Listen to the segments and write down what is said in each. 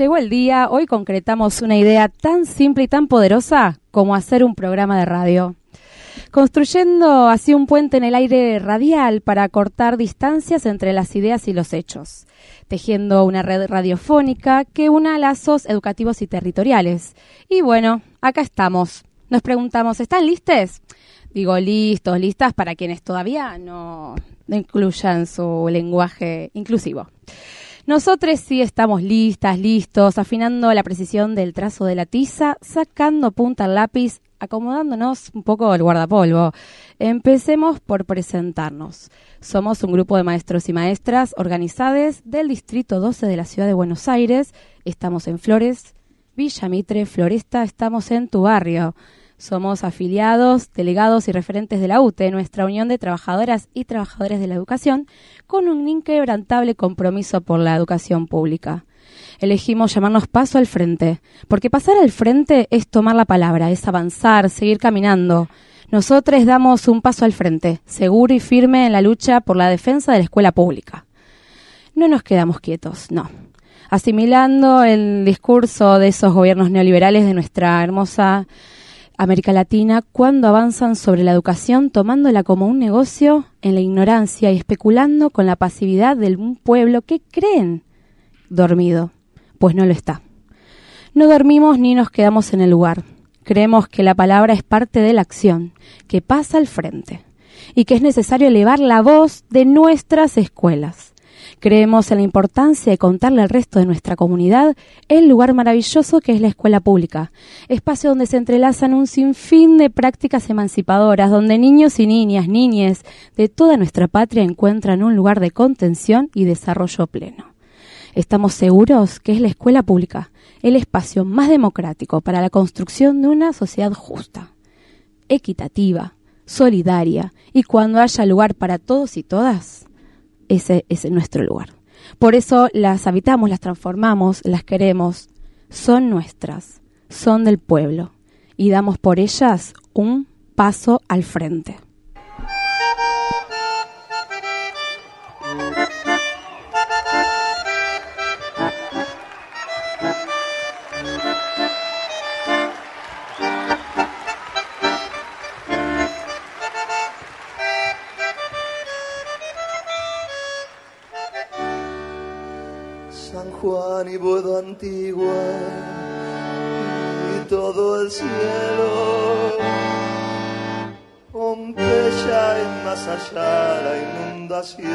Llegó el día, hoy concretamos una idea tan simple y tan poderosa como hacer un programa de radio. Construyendo así un puente en el aire radial para cortar distancias entre las ideas y los hechos. Tejiendo una red radiofónica que una lazos educativos y territoriales. Y bueno, acá estamos. Nos preguntamos, ¿están listes? Digo, listos, listas para quienes todavía no incluyan su lenguaje inclusivo. Nosotros sí estamos listas, listos, afinando la precisión del trazo de la tiza, sacando punta al lápiz, acomodándonos un poco el guardapolvo. Empecemos por presentarnos. Somos un grupo de maestros y maestras organizados del Distrito 12 de la Ciudad de Buenos Aires. Estamos en Flores, Villa Mitre, Floresta, estamos en tu barrio. Somos afiliados, delegados y referentes de la UTE, nuestra Unión de Trabajadoras y Trabajadores de la Educación, con un inquebrantable compromiso por la educación pública. Elegimos llamarnos paso al frente, porque pasar al frente es tomar la palabra, es avanzar, seguir caminando. Nosotros damos un paso al frente, seguro y firme en la lucha por la defensa de la escuela pública. No nos quedamos quietos, no. Asimilando el discurso de esos gobiernos neoliberales de nuestra hermosa América Latina cuando avanzan sobre la educación tomándola como un negocio en la ignorancia y especulando con la pasividad de un pueblo que creen dormido, pues no lo está. No dormimos ni nos quedamos en el lugar. Creemos que la palabra es parte de la acción, que pasa al frente, y que es necesario elevar la voz de nuestras escuelas Creemos en la importancia de contarle al resto de nuestra comunidad el lugar maravilloso que es la escuela pública, espacio donde se entrelazan un sinfín de prácticas emancipadoras, donde niños y niñas, niñes de toda nuestra patria encuentran un lugar de contención y desarrollo pleno. Estamos seguros que es la escuela pública el espacio más democrático para la construcción de una sociedad justa, equitativa, solidaria y cuando haya lugar para todos y todas, ese es nuestro lugar. Por eso las habitamos, las transformamos, las queremos, son nuestras, son del pueblo y damos por ellas un paso al frente. La inundación.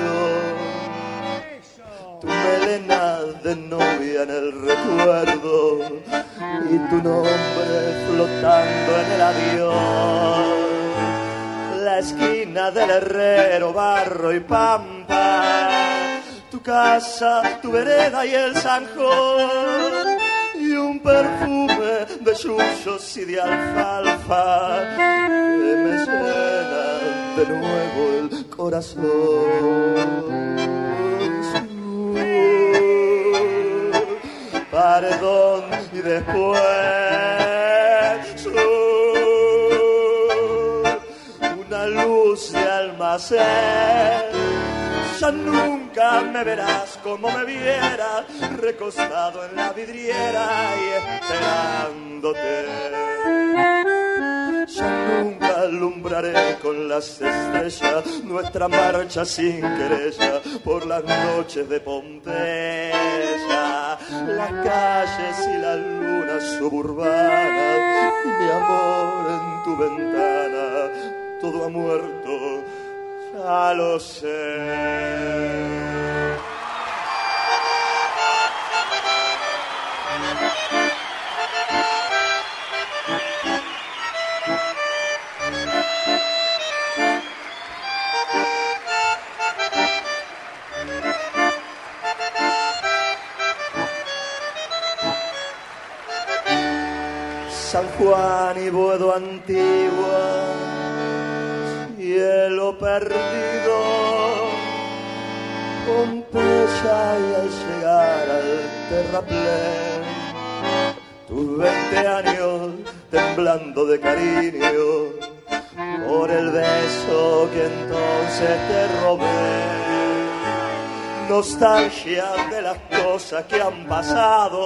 Tu melena de novia en el recuerdo y tu nombre flotando en el adiós. La esquina del herrero, barro y pampa tu casa, tu vereda y el zanjón y un perfume de yuyos y de alfalfa de nuevo corazón. Perdón y después una luz de almacén ya nunca me verás como me viera, recostado en la vidriera y esperándote. Ya nunca alumbraré con las estrellas nuestra marcha sin querella por las noches de Pompeya, las calles y las lunas suburbanas, mi amor en tu ventana, todo ha muerto ya lo sé. San Juan y Boedo Antigua cielo perdido, Pompeya y al llegar al terraplén, tus veinte años temblando de cariño por el beso que entonces te robé. nostalgia de las cosas que han pasado,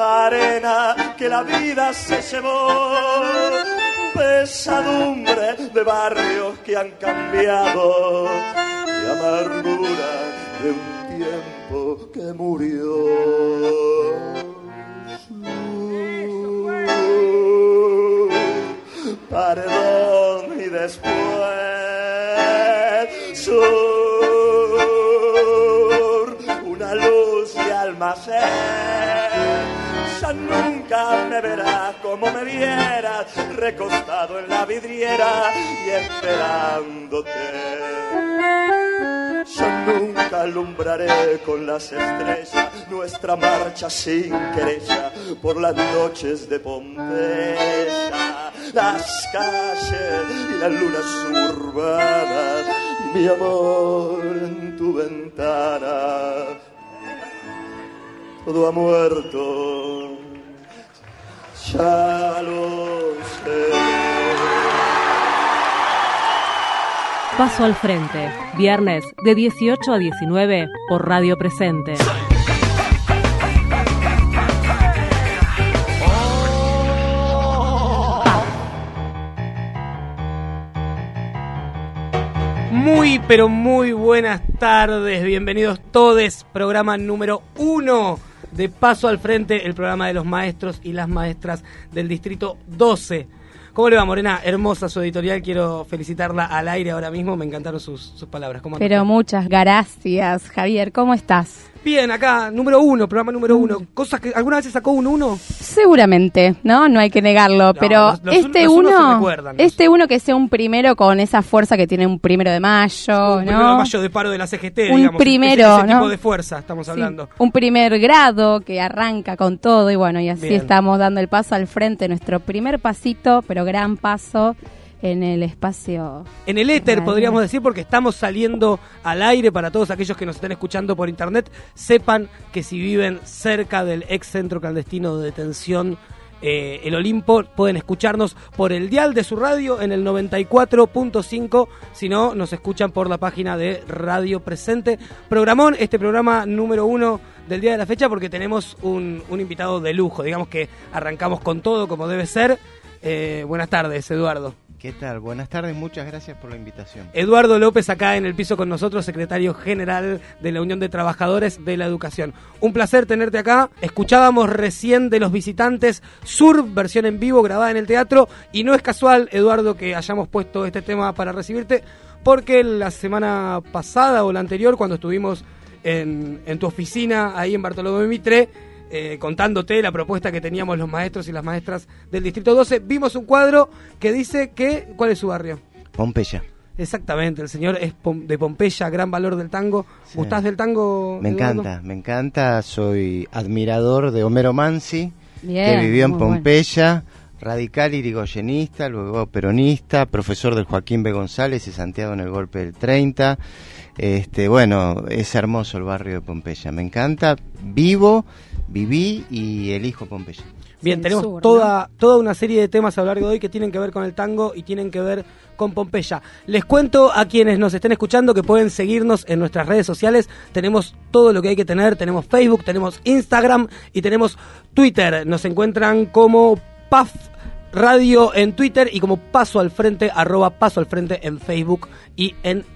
arena que la vida se llevó, pesadumbre de barrios que han cambiado y amargura de un tiempo que murió. Perdón y después una luz de almacén. Ya nunca me verás como me vieras, recostado en la vidriera y esperándote. Yo nunca alumbraré con las estrellas nuestra marcha sin querella por las noches de Pompeya, las calles y las lunas urbanas mi amor en tu ventana. Todo ha muerto, ya lo sé. Paso al frente, viernes de 18 a 19 por Radio Presente. Muy, pero muy buenas tardes. Bienvenidos todos. Programa número uno de Paso al Frente, el programa de los maestros y las maestras del Distrito 12. ¿Cómo le va, Morena? Hermosa su editorial. Quiero felicitarla al aire ahora mismo. Me encantaron sus, palabras. ¿Cómo pero muchas gracias, Javier. ¿Cómo estás? Bien, acá, número uno, programa número uno. Mm. ¿Cosas que alguna vez se sacó un uno? Seguramente, ¿no? No hay que negarlo. pero este uno, este uno que sea un primero con esa fuerza que tiene un primero de mayo, un primero de mayo de paro de la CGT, un primero, ese, tipo de fuerza estamos hablando. Un primer grado que arranca con todo y bueno, y así estamos dando el paso al frente, nuestro primer pasito, pero gran paso en el espacio. En el éter, podríamos decir, porque estamos saliendo al aire para todos aquellos que nos estén escuchando por internet. Sepan que si viven cerca del ex centro clandestino de detención, eh, el Olimpo, pueden escucharnos por el dial de su radio en el 94.5. Si no, nos escuchan por la página de Radio Presente. Programón, este programa número uno del día de la fecha, porque tenemos un, un invitado de lujo. Digamos que arrancamos con todo como debe ser. Eh, buenas tardes, Eduardo. ¿Qué tal? Buenas tardes, muchas gracias por la invitación. Eduardo López acá en el piso con nosotros, secretario general de la Unión de Trabajadores de la Educación. Un placer tenerte acá. Escuchábamos recién de los visitantes Sur, versión en vivo grabada en el teatro, y no es casual, Eduardo, que hayamos puesto este tema para recibirte, porque la semana pasada o la anterior, cuando estuvimos en, en tu oficina ahí en Bartolomé Mitre, eh, contándote la propuesta que teníamos los maestros y las maestras del Distrito 12, vimos un cuadro que dice que... ¿Cuál es su barrio? Pompeya. Exactamente, el señor es de Pompeya, gran valor del tango. ¿Gustás del tango? Me encanta, me encanta. Soy admirador de Homero Mansi, que vivió en Pompeya, radical irigoyenista, luego peronista, profesor del Joaquín B. González y Santiago en el golpe del 30. Este, bueno, es hermoso el barrio de Pompeya, me encanta. Vivo viví y elijo Pompeya. Bien, tenemos toda, toda una serie de temas a lo largo de hoy que tienen que ver con el tango y tienen que ver con Pompeya. Les cuento a quienes nos estén escuchando que pueden seguirnos en nuestras redes sociales. Tenemos todo lo que hay que tener. Tenemos Facebook, tenemos Instagram y tenemos Twitter. Nos encuentran como PAF Radio en Twitter y como Paso al Frente, arroba Paso al Frente en Facebook y en Instagram.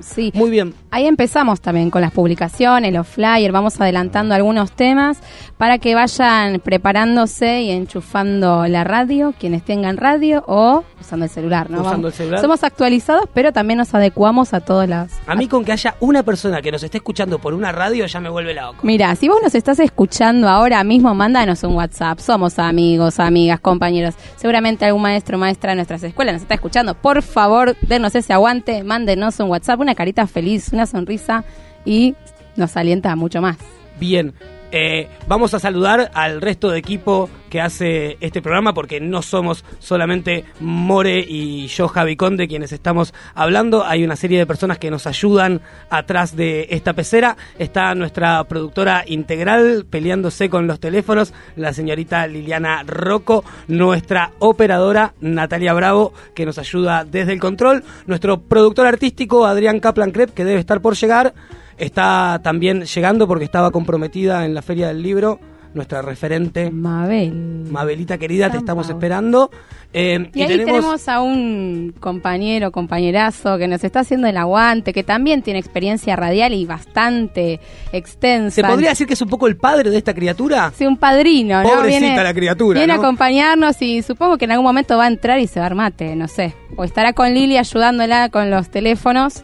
Sí. Muy bien. Ahí empezamos también con las publicaciones, los flyers, vamos adelantando algunos temas para que vayan preparándose y enchufando la radio, quienes tengan radio o usando el celular, ¿no? Usando el celular. Somos actualizados, pero también nos adecuamos a todas las... A mí con que haya una persona que nos esté escuchando por una radio ya me vuelve loco. Mira, si vos nos estás escuchando ahora mismo, mándanos un WhatsApp. Somos amigos, amigas, compañeros. Seguramente algún maestro o maestra de nuestras escuelas nos está escuchando. Por favor, denos ese aguante, mándenos un WhatsApp, una carita feliz, una sonrisa y nos alienta mucho más. Bien. Eh, vamos a saludar al resto de equipo que hace este programa porque no somos solamente More y yo, Javi Conde, quienes estamos hablando. Hay una serie de personas que nos ayudan atrás de esta pecera. Está nuestra productora integral peleándose con los teléfonos, la señorita Liliana Rocco, nuestra operadora Natalia Bravo, que nos ayuda desde el control, nuestro productor artístico Adrián Kaplan Krep, que debe estar por llegar está también llegando porque estaba comprometida en la Feria del Libro nuestra referente. Mabel. Mabelita querida, te estamos esperando. Eh, y, ahí tenemos... a un compañero, compañerazo que nos está haciendo el aguante, que también tiene experiencia radial y bastante extensa. ¿Se podría decir que es un poco el padre de esta criatura? Sí, un padrino, Pobrecita Viene, la criatura. Viene a acompañarnos y supongo que en algún momento va a entrar y se va a armate, no sé. O estará con Lili ayudándola con los teléfonos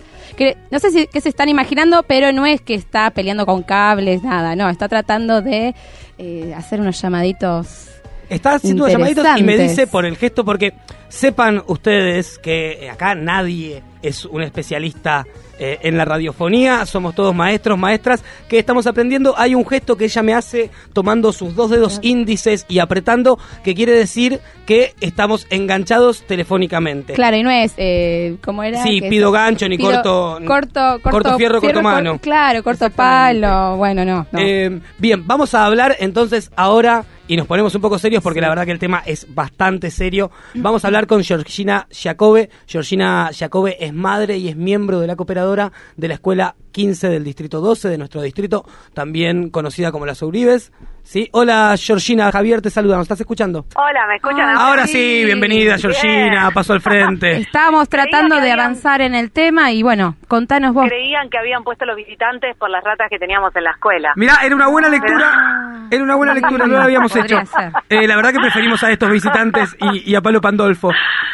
no sé si qué se están imaginando, pero no es que está peleando con cables, nada, no, está tratando de eh, hacer unos llamaditos. Está haciendo unos llamaditos y me dice por el gesto, porque sepan ustedes que acá nadie es un especialista eh, en la radiofonía, somos todos maestros, maestras, que estamos aprendiendo. Hay un gesto que ella me hace tomando sus dos dedos índices y apretando, que quiere decir que estamos enganchados telefónicamente. Claro, y no es, eh, ¿cómo era? Sí, pido gancho ni corto, corto, corto, fierro, corto mano. claro, corto palo, bueno, no. Eh, bien, vamos a hablar entonces ahora y nos ponemos un poco serios porque la verdad que el tema es bastante serio. Vamos a hablar con Georgina Jacobe. Georgina Jacobe es madre y es miembro de la cooperadora de la Escuela 15 del Distrito 12 de nuestro distrito, también conocida como las Uribes. Sí, hola Georgina, Javier te saluda, ¿nos estás escuchando? Hola, ¿me escuchan? ahora sí, bienvenida Georgina, paso al frente. Estábamos tratando de avanzar en el tema y bueno, contanos vos. Creían que habían puesto los visitantes por las ratas que teníamos en la escuela. Mirá, era una buena lectura, era una buena lectura, no la habíamos hecho. Eh, la verdad que preferimos a estos visitantes y, a Pablo Pandolfo.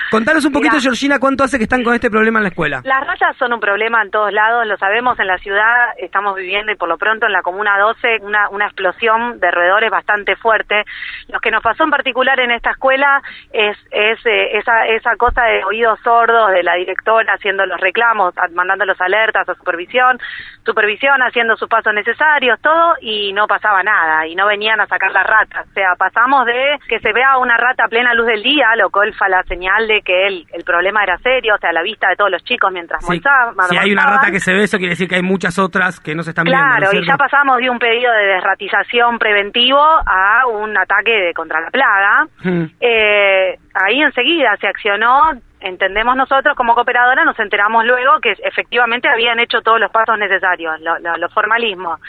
Contanos un poquito, Georgina, ¿cuánto hace que están con este problema en la escuela? Las ratas son un problema en todos lados, lo sabemos en la ciudad, estamos viviendo y por lo pronto en la Comuna 12 una, una explosión de bastante fuerte. Lo que nos pasó en particular en esta escuela es, es eh, esa, esa cosa de oídos sordos de la directora haciendo los reclamos, mandando los alertas a supervisión, supervisión haciendo sus pasos necesarios, todo, y no pasaba nada, y no venían a sacar las ratas. O sea, pasamos de que se vea una rata a plena luz del día, lo cual fue la señal de que el, el problema era serio, o sea, la vista de todos los chicos mientras sí. Si hay una rata que se ve, eso quiere decir que hay muchas otras que no se están viendo. Claro, y ya pasamos de un pedido de desratización preventivo a un ataque contra la plaga. Hmm. Eh, ahí enseguida se accionó, entendemos nosotros como cooperadora, nos enteramos luego que efectivamente habían hecho todos los pasos necesarios, los formalismos.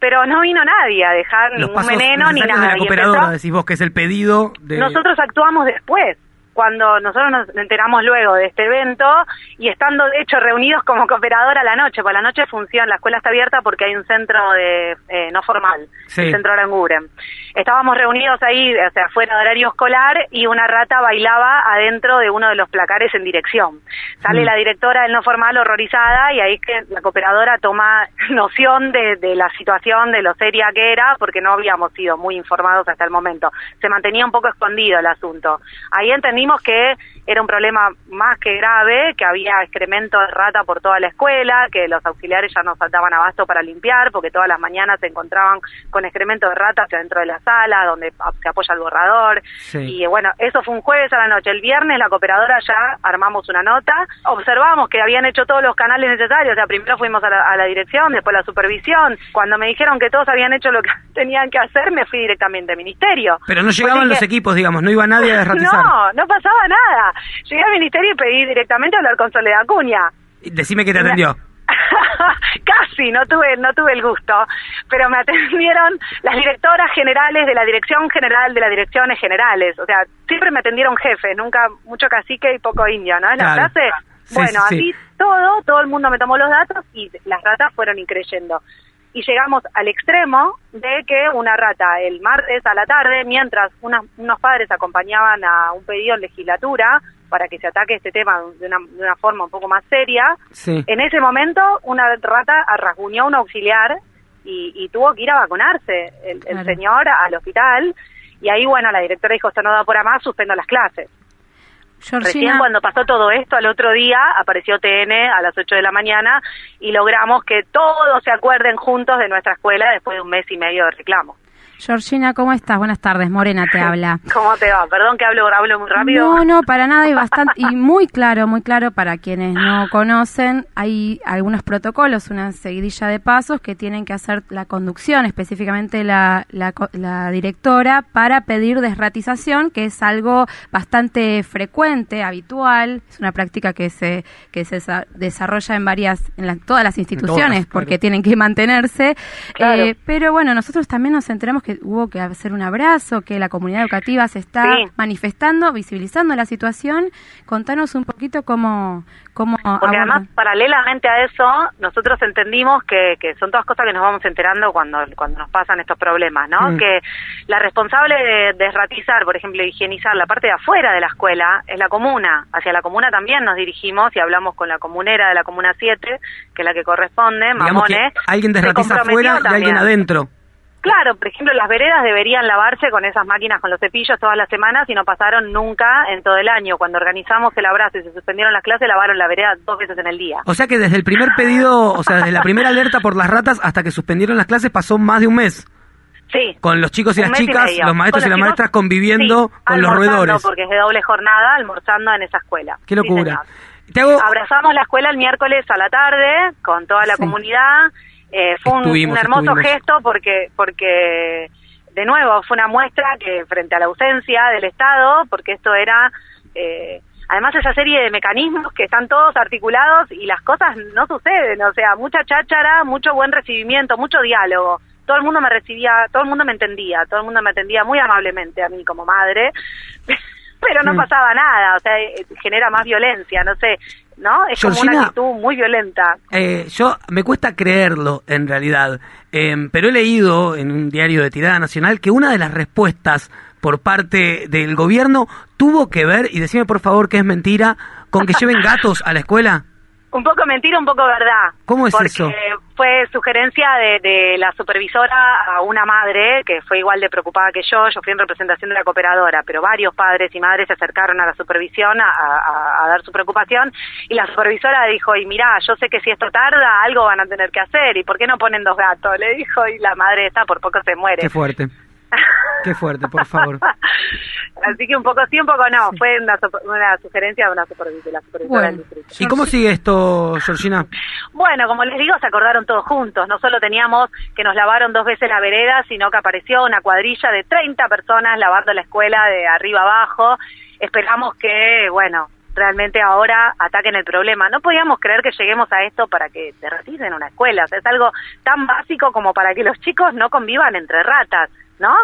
Pero no vino nadie a dejar ningún veneno ni nada. De la cooperadora, decís vos que es el pedido de... Nosotros actuamos después cuando nosotros nos enteramos luego de este evento y estando de hecho reunidos como cooperadora a la noche, por la noche funciona, la escuela está abierta porque hay un centro de eh, no formal, el centro Aranguren. Estábamos reunidos ahí, o sea, fuera de horario escolar y una rata bailaba adentro de uno de los placares en dirección. Sale mm. la directora del no formal horrorizada y ahí es que la cooperadora toma noción de, de la situación, de lo seria que era, porque no habíamos sido muy informados hasta el momento. Se mantenía un poco escondido el asunto. Ahí entendimos que era un problema más que grave, que había excremento de rata por toda la escuela, que los auxiliares ya no faltaban abasto para limpiar, porque todas las mañanas se encontraban con excremento de rata dentro de la sala, donde se apoya el borrador. Y bueno, eso fue un jueves a la noche. El viernes la cooperadora ya armamos una nota, observamos que habían hecho todos los canales necesarios, o sea, primero fuimos a la, dirección, después a la supervisión. Cuando me dijeron que todos habían hecho lo que tenían que hacer, me fui directamente al ministerio. Pero no llegaban los equipos, digamos, no iba nadie a desratizar. No, no pasaba nada. Llegué al ministerio y pedí directamente hablar con Soledad Acuña. Decime que te atendió. Casi, no tuve, no tuve el gusto, pero me atendieron las directoras generales de la Dirección General de las Direcciones Generales. O sea, siempre me atendieron jefes, nunca mucho cacique y poco indio, ¿no? En la clase. bueno, así todo, todo el mundo me tomó los datos y las ratas fueron increyendo y llegamos al extremo de que una rata el martes a la tarde, mientras unos padres acompañaban a un pedido en legislatura para que se ataque este tema de una, de una forma un poco más seria, en ese momento una rata rasguñó a un auxiliar y, tuvo que ir a vacunarse el, señor al hospital. Y ahí, bueno, la directora dijo, esto no da por más, suspendo las clases. Recién cuando pasó todo esto, al otro día apareció TN a las 8 de la mañana y logramos que todos se acuerden juntos de nuestra escuela después de un mes y medio de reclamo. Georgina, ¿cómo estás? Buenas tardes, Morena te habla. ¿Cómo te va? Perdón que hablo, hablo muy rápido. No, no, para nada y bastante y muy claro, muy claro para quienes no conocen. Hay algunos protocolos, una seguidilla de pasos que tienen que hacer la conducción, específicamente la, la, directora, para pedir desratización, que es algo bastante frecuente, habitual. Es una práctica que se que se desarrolla en varias, en todas las instituciones, porque tienen que mantenerse. Eh, pero bueno, nosotros también nos enteramos que hubo que hacer un abrazo, que la comunidad educativa se está manifestando, visibilizando la situación. Contanos un poquito cómo... cómo Porque además, paralelamente a eso, nosotros entendimos que, que, son todas cosas que nos vamos enterando cuando, cuando nos pasan estos problemas, ¿no? Mm. Que la responsable de desratizar, por ejemplo, higienizar la parte de afuera de la escuela es la comuna. Hacia la comuna también nos dirigimos y hablamos con la comunera de la comuna 7, que es la que corresponde, Mamones. alguien desratiza afuera y alguien adentro. Claro, por ejemplo, las veredas deberían lavarse con esas máquinas, con los cepillos todas las semanas y no pasaron nunca en todo el año. Cuando organizamos el abrazo y se suspendieron las clases, lavaron la vereda dos veces en el día. O sea que desde el primer pedido, o sea, desde la primera alerta por las ratas hasta que suspendieron las clases pasó más de un mes. Sí. Con los chicos y las chicas, los maestros y las maestras conviviendo con los roedores. porque es de doble jornada, almorzando en esa escuela. Qué locura. Abrazamos la escuela el miércoles a la tarde con toda la comunidad eh, fue un, hermoso gesto porque, porque, de nuevo, fue una muestra que frente a la ausencia del Estado, porque esto era, eh, además esa serie de mecanismos que están todos articulados y las cosas no suceden, o sea, mucha cháchara, mucho buen recibimiento, mucho diálogo. Todo el mundo me recibía, todo el mundo me entendía, todo el mundo me atendía muy amablemente a mí como madre, pero no mm. pasaba nada, o sea, eh, genera más violencia, no sé, ¿no? Es como una actitud muy violenta. Eh, yo me cuesta creerlo en realidad, em, pero he leído en un diario de tirada nacional que una de las respuestas por parte del gobierno tuvo que ver, y decime por favor que es mentira, con que lleven gatos a la escuela. Un poco mentira, un poco verdad. ¿Cómo es porque eso? Fue sugerencia de, la supervisora a una madre que fue igual de preocupada que yo. Yo fui en representación de la cooperadora, pero varios padres y madres se acercaron a la supervisión a, dar su preocupación y la supervisora dijo, y mira, yo sé que si esto tarda, algo van a tener que hacer. ¿Y por qué no ponen dos gatos? Le dijo y la madre está por poco se muere. Qué fuerte. Qué fuerte, por favor. Así que un poco sí, un poco no. Fue una, sugerencia de una supervisora, ¿Y cómo sigue esto, Georgina? Bueno, como les digo, se acordaron todos juntos. No solo teníamos que nos lavaron dos veces la vereda, sino que apareció una cuadrilla de 30 personas lavando la escuela de arriba abajo. Esperamos que, bueno, realmente ahora ataquen el problema. No podíamos creer que lleguemos a esto para que te en una escuela. es algo tan básico como para que los chicos no convivan entre ratas. ¿no?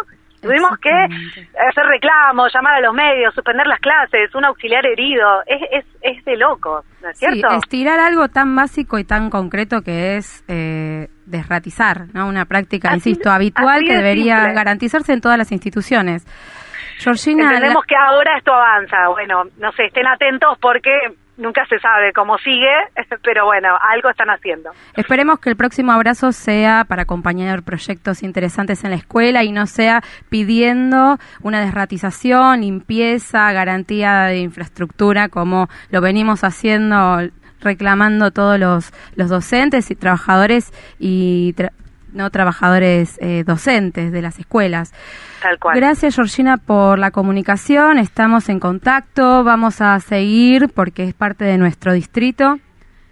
Tuvimos que hacer reclamos, llamar a los medios, suspender las clases, un auxiliar herido. Es, es, es de locos, ¿no es cierto? Sí, estirar algo tan básico y tan concreto que es eh, desratizar, ¿no? Una práctica, insisto, habitual que debería garantizarse en todas las instituciones. Georgina, Entendemos que ahora esto avanza. Bueno, no sé, estén atentos porque nunca se sabe cómo sigue, pero bueno, algo están haciendo. Esperemos que el próximo abrazo sea para acompañar proyectos interesantes en la escuela y no sea pidiendo una desratización, limpieza, garantía de infraestructura como lo venimos haciendo reclamando todos los, los docentes y trabajadores y no trabajadores eh, docentes de las escuelas. Gracias, Georgina, por la comunicación. Estamos en contacto. Vamos a seguir porque es parte de nuestro distrito.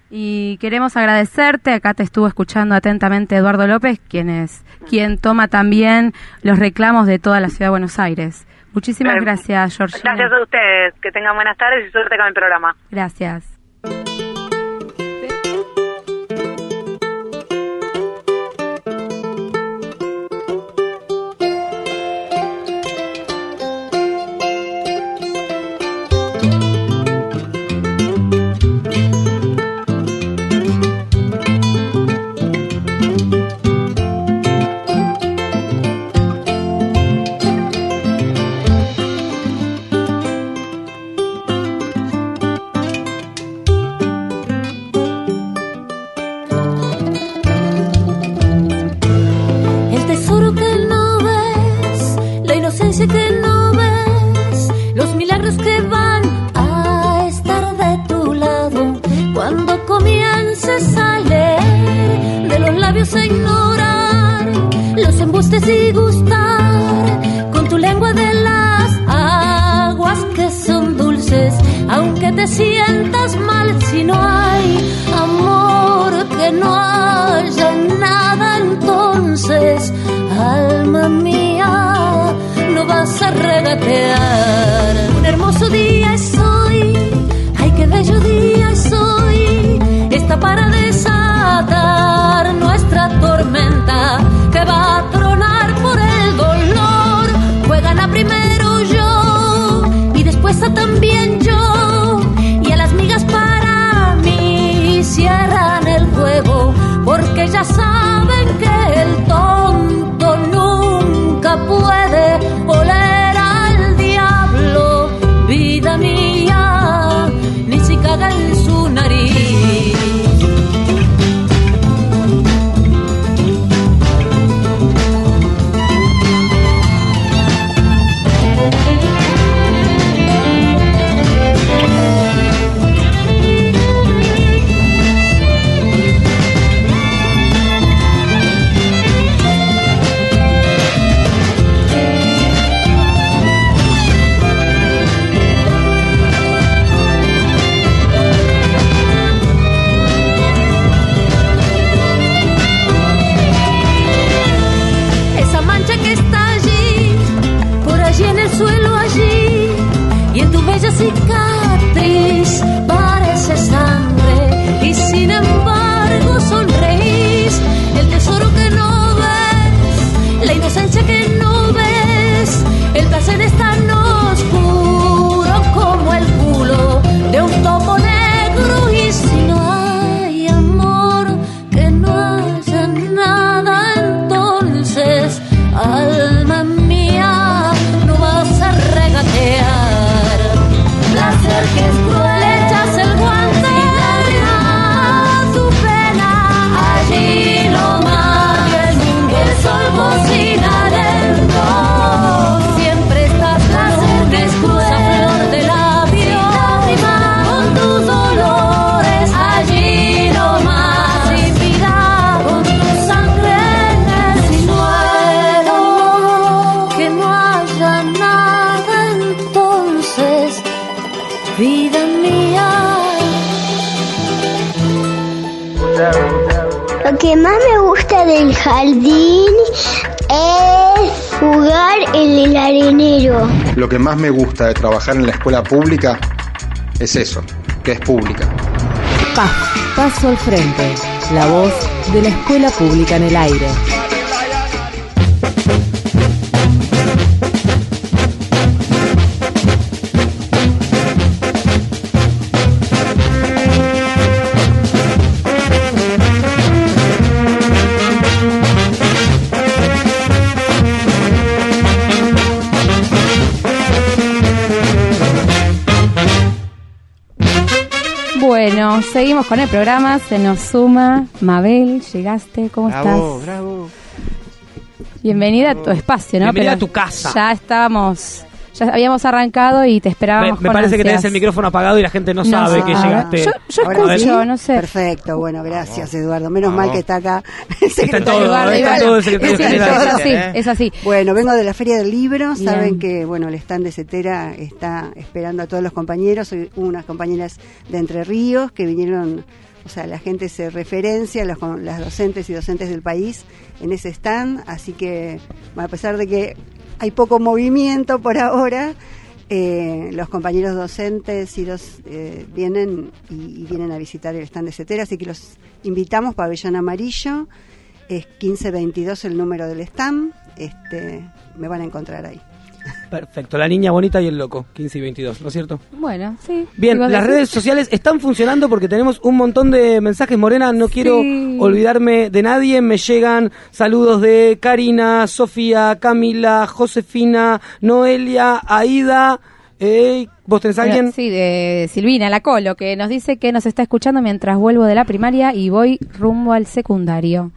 Y queremos agradecerte. Acá te estuvo escuchando atentamente Eduardo López, quien es quien toma también los reclamos de toda la ciudad de Buenos Aires. Muchísimas gracias, Georgina. Gracias a ustedes. Que tengan buenas tardes y suerte con el programa. Gracias. Aunque que más me gusta del jardín es jugar en el arenero. Lo que más me gusta de trabajar en la escuela pública es eso, que es pública. Paso al Frente, la voz de la escuela pública en el aire. Bueno, seguimos con el programa, se nos suma Mabel, llegaste, ¿cómo Bravo, estás? bravo. Bienvenida a tu espacio, ¿no? Bienvenida Pero a tu casa. Ya estábamos, ya habíamos arrancado y te esperábamos me con parece que tenés el micrófono apagado y la gente no, No sabe que llegaste. Yo, yo Ahora sí. escucho, no sé. Perfecto, bueno, gracias Eduardo. Menos mal que está acá. el secretario está todo el secretario Sí, general. es así, ¿eh? es así. Bueno, vengo de la Feria del Libro. Bien. Saben que bueno el stand de Cetera está esperando a todos los compañeros. Soy unas compañeras de Entre Ríos que vinieron, o sea, la gente se referencia, los, las docentes y docentes del país en ese stand. Así que, a pesar de que hay poco movimiento por ahora, eh, los compañeros docentes y dos eh, vienen y, y vienen a visitar el stand de Cetera. Así que los invitamos, Pabellón Amarillo. Es 1522 el número del stand. Este, me van a encontrar ahí. Perfecto, la niña bonita y el loco, 15 y 22, ¿no es cierto? Bueno, sí. Bien, ¿Ibas a las decir? redes sociales están funcionando porque tenemos un montón de mensajes, Morena, no quiero olvidarme de nadie, me llegan saludos de Karina, Sofía, Camila, Josefina, Noelia, Aida, eh, ¿vos tenés a alguien? Sí, de Silvina, la Colo, que nos dice que nos está escuchando mientras vuelvo de la primaria y voy rumbo al secundario.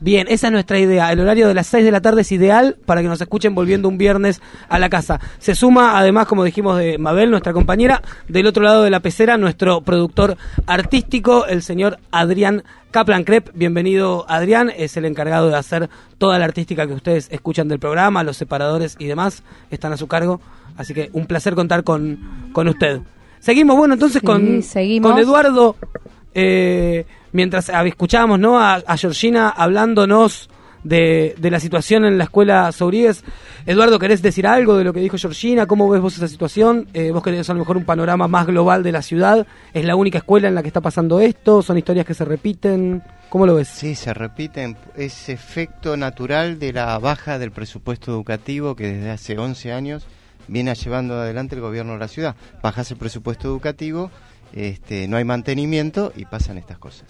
Bien, esa es nuestra idea. El horario de las 6 de la tarde es ideal para que nos escuchen volviendo un viernes a la casa. Se suma, además, como dijimos, de Mabel, nuestra compañera, del otro lado de la pecera, nuestro productor artístico, el señor Adrián Kaplan Crep. Bienvenido, Adrián. Es el encargado de hacer toda la artística que ustedes escuchan del programa, los separadores y demás están a su cargo. Así que un placer contar con, con usted. Seguimos, bueno, entonces con, con Eduardo. Eh, mientras escuchábamos ¿no? a, Georgina hablándonos de, la situación en la escuela Sobríguez. Eduardo, ¿querés decir algo de lo que dijo Georgina? ¿Cómo ves vos esa situación? Eh, vos querés a lo mejor un panorama más global de la ciudad. ¿Es la única escuela en la que está pasando esto? ¿Son historias que se repiten? ¿Cómo lo ves? Sí, se repiten. Es efecto natural de la baja del presupuesto educativo que desde hace 11 años viene llevando adelante el gobierno de la ciudad. Bajas el presupuesto educativo este, no hay mantenimiento y pasan estas cosas.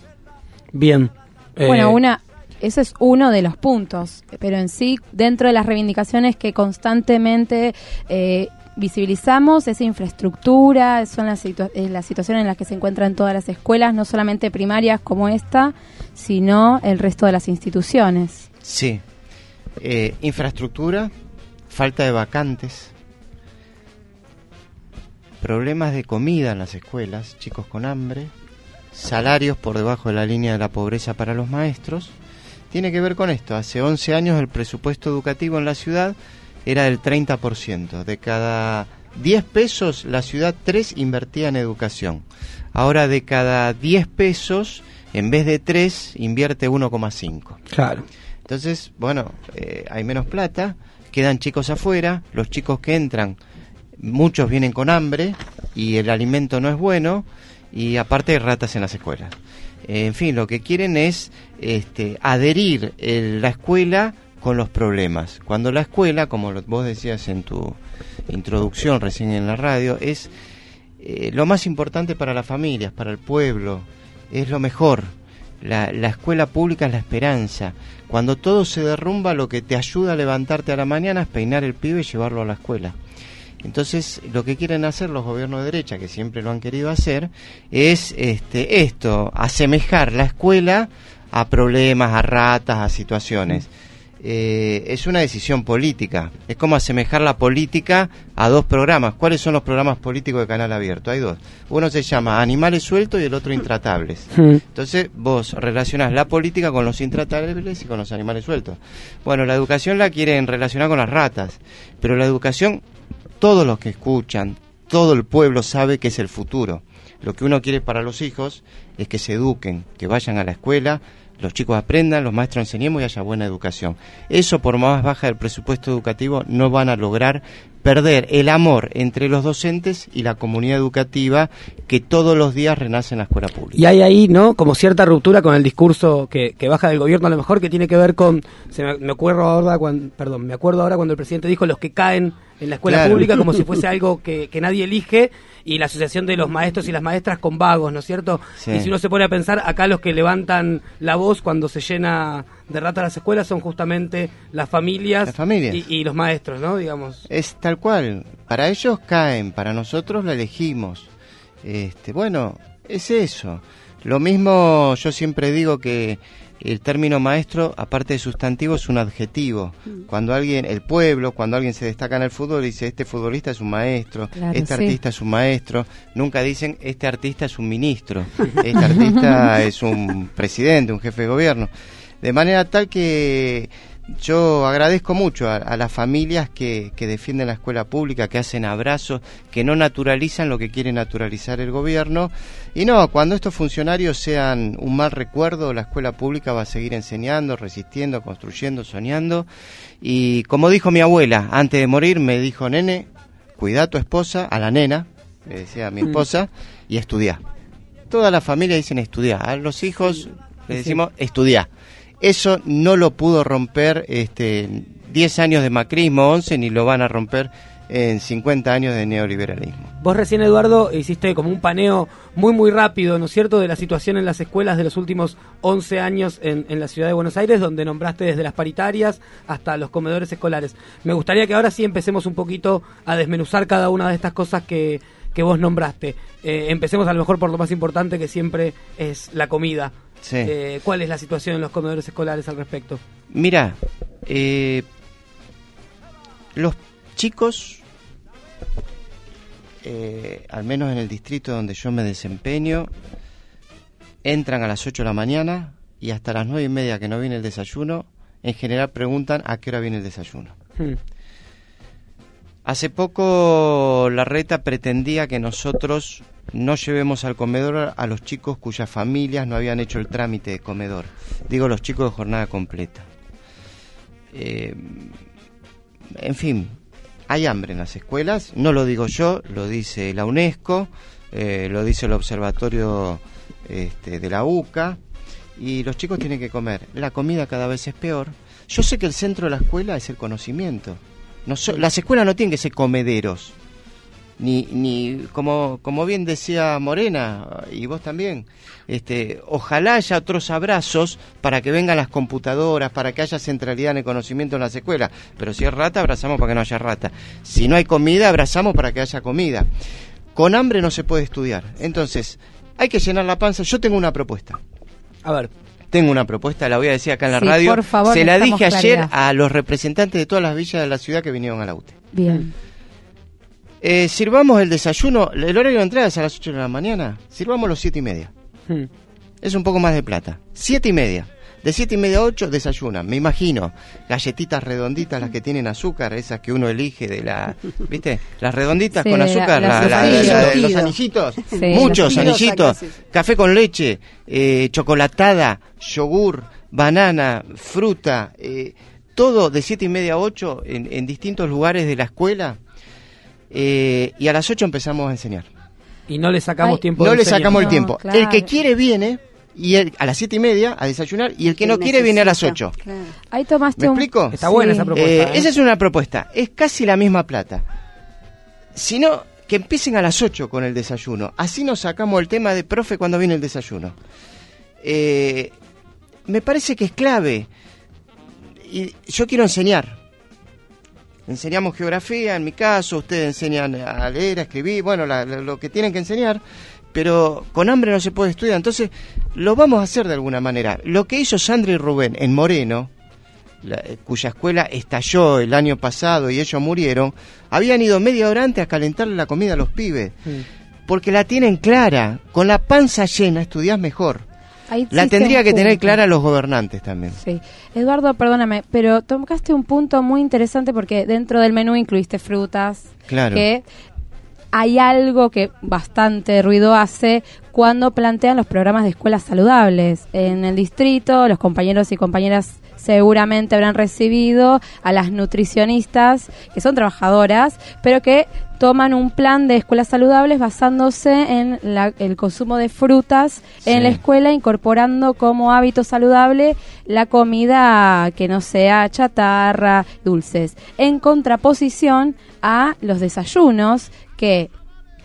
Bien. Bueno, eh, una, ese es uno de los puntos, pero en sí, dentro de las reivindicaciones que constantemente eh, visibilizamos, esa infraestructura, son las, eh, las situaciones en las que se encuentran todas las escuelas, no solamente primarias como esta, sino el resto de las instituciones. Sí, infraestructura, falta de vacantes, problemas de comida en las escuelas, chicos con hambre, salarios por debajo de la línea de la pobreza para los maestros, tiene que ver con esto. Hace 11 años el presupuesto educativo en la ciudad era del 30%. De cada 10 pesos, la ciudad 3 invertía en educación. Ahora de cada 10 pesos, en vez de 3, invierte 1,5. Claro. Entonces, bueno, eh, hay menos plata, quedan chicos afuera, los chicos que entran muchos vienen con hambre y el alimento no es bueno y aparte hay ratas en las escuelas. En fin, lo que quieren es este, adherir la escuela con los problemas. Cuando la escuela, como vos decías en tu introducción recién en la radio, es eh, lo más importante para las familias, para el pueblo, es lo mejor. La, la, escuela pública es la esperanza. Cuando todo se derrumba, lo que te ayuda a levantarte a la mañana es peinar el pibe y llevarlo a la escuela. Entonces, lo que quieren hacer los gobiernos de derecha, que siempre lo han querido hacer, es este, esto, asemejar la escuela a problemas, a ratas, a situaciones. Eh, es una decisión política. Es como asemejar la política a dos programas. ¿Cuáles son los programas políticos de Canal Abierto? Hay dos. Uno se llama Animales Sueltos y el otro Intratables. Entonces vos relacionás la política con los intratables y con los animales sueltos. Bueno, la educación la quieren relacionar con las ratas, pero la educación todos los que escuchan, todo el pueblo sabe que es el futuro. Lo que uno quiere para los hijos es que se eduquen, que vayan a la escuela, los chicos aprendan, los maestros enseñemos y haya buena educación. Eso por más baja del presupuesto educativo no van a lograr perder el amor entre los docentes y la comunidad educativa que todos los días renace en la escuela pública. Y hay ahí, ¿no? Como cierta ruptura con el discurso que, baja del gobierno a lo mejor que tiene que ver con, se me, acuerdo ahora cuando, perdón, me acuerdo ahora cuando el presidente dijo los que caen en la escuela pública como si fuese algo que, nadie elige y la asociación de los maestros y las maestras con vagos, ¿no es cierto? Y si uno se pone a pensar, acá los que levantan la voz cuando se llena de rata las escuelas son justamente las familias, Y, los maestros, ¿no? Digamos. Es tal cual. Para ellos caen, para nosotros la elegimos. Este, bueno, es eso. Lo mismo yo siempre digo que el término maestro, aparte de sustantivo, es un adjetivo. Mm. Cuando alguien, el pueblo, cuando alguien se destaca en el fútbol, dice este futbolista es un maestro, este artista es un maestro. Nunca dicen este artista es un ministro, este artista es un presidente, un jefe de gobierno. De manera tal que yo agradezco mucho a, las familias que, defienden la escuela pública, que hacen abrazos, que no naturalizan lo que quiere naturalizar el gobierno. Y no, cuando estos funcionarios sean un mal recuerdo, la escuela pública va a seguir enseñando, resistiendo, construyendo, soñando. Y como dijo mi abuela, antes de morir me dijo, nene, cuida a tu esposa, a la nena, le decía a mi mm. esposa, y estudia. Toda la familia dicen estudiar, a los hijos le decimos estudiar eso no lo pudo romper este, 10 años de macrismo, 11, ni lo van a romper en 50 años de neoliberalismo. Vos recién, Eduardo, hiciste como un paneo muy, muy rápido, ¿no es cierto?, de la situación en las escuelas de los últimos 11 años en, en, la ciudad de Buenos Aires, donde nombraste desde las paritarias hasta los comedores escolares. Me gustaría que ahora sí empecemos un poquito a desmenuzar cada una de estas cosas que, que vos nombraste. Eh, empecemos a lo mejor por lo más importante, que siempre es la comida. Eh, ¿Cuál es la situación en los comedores escolares al respecto? Mira, eh, los chicos, eh, al menos en el distrito donde yo me desempeño, entran a las 8 de la mañana y hasta las 9 y media que no viene el desayuno, en general preguntan a qué hora viene el desayuno. Hmm. Hace poco la reta pretendía que nosotros no llevemos al comedor a los chicos cuyas familias no habían hecho el trámite de comedor. Digo los chicos de jornada completa. Eh, en fin, hay hambre en las escuelas, no lo digo yo, lo dice la UNESCO, eh, lo dice el Observatorio este, de la UCA, y los chicos tienen que comer. La comida cada vez es peor. Yo sé que el centro de la escuela es el conocimiento. No las escuelas no tienen que ser comederos ni, ni como, como bien decía Morena y vos también, este, ojalá haya otros abrazos para que vengan las computadoras, para que haya centralidad en el conocimiento en las escuelas. Pero si es rata, abrazamos para que no haya rata. Si no hay comida, abrazamos para que haya comida. Con hambre no se puede estudiar. Entonces, hay que llenar la panza. Yo tengo una propuesta. A ver. Tengo una propuesta, la voy a decir acá en la radio. Por favor, se la dije ayer a los representantes de todas las villas de la ciudad que vinieron a la UTE. Bien. Eh, sirvamos el desayuno, el horario de entrada es a las 8 de la mañana, sirvamos los 7 y media. Hmm. Es un poco más de plata. 7 y media. De 7 y media a 8 desayunan, me imagino. Galletitas redonditas, las que tienen azúcar, esas que uno elige de la. ¿Viste? Las redonditas con azúcar, los anillitos. muchos anillitos. Café con leche, eh, chocolatada, yogur, banana, fruta. Eh, todo de 7 y media a 8 en, en distintos lugares de la escuela eh, y a las 8 empezamos a enseñar. Y no le sacamos tiempo. No le sacamos el tiempo. El que quiere viene y a las siete y media a desayunar y el que, no quiere viene a las 8. Ahí tomaste ¿Me explico? Está buena esa propuesta. Eh, ¿eh? Esa es una propuesta. Es casi la misma plata. Si no, que empiecen a las 8 con el desayuno. Así nos sacamos el tema de profe cuando viene el desayuno. me parece que es clave. Y yo quiero enseñar enseñamos geografía, en mi caso, ustedes enseñan a leer, a escribir, bueno, lo que tienen que enseñar, pero con hambre no se puede estudiar, entonces lo vamos a hacer de alguna manera. Lo que hizo Sandra y Rubén en Moreno, eh, cuya escuela estalló el año pasado y ellos murieron, habían ido media hora antes a calentarle la comida a los pibes, porque la tienen clara, con la panza llena estudias mejor la tendría que tener clara los gobernantes también. Sí. Eduardo, perdóname, pero tocaste un punto muy interesante porque dentro del menú incluiste frutas. Claro. Que hay algo que bastante ruido hace cuando plantean los programas de escuelas saludables. En el distrito, los compañeros y compañeras seguramente habrán recibido a las nutricionistas, que son trabajadoras, pero que toman un plan de escuelas saludables basándose en el consumo de frutas en la escuela, incorporando como hábito saludable la comida que no sea chatarra, dulces, en contraposición a los desayunos que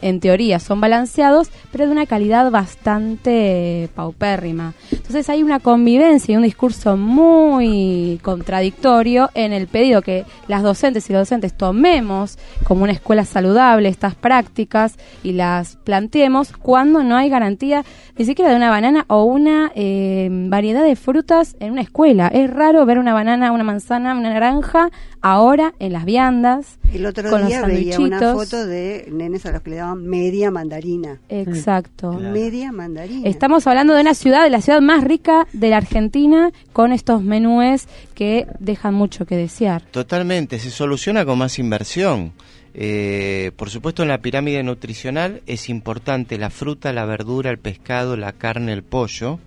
en teoría son balanceados, pero de una calidad bastante paupérrima. Entonces hay una convivencia y un discurso muy contradictorio en el pedido que las docentes y los docentes tomemos como una escuela saludable estas prácticas y las planteemos cuando no hay garantía ni siquiera de una banana o una eh, variedad de frutas en una escuela. Es raro ver una banana, una manzana, una naranja ahora en las viandas. El otro día veía una foto de nenes a los que le daban media mandarina. Exacto. Media mandarina. Estamos hablando de una ciudad, de la ciudad más rica de la Argentina, con estos menúes que dejan mucho que desear. Totalmente, se soluciona con más inversión. Eh, por supuesto, en la pirámide nutricional es importante la fruta, la verdura, el pescado, la carne, el pollo.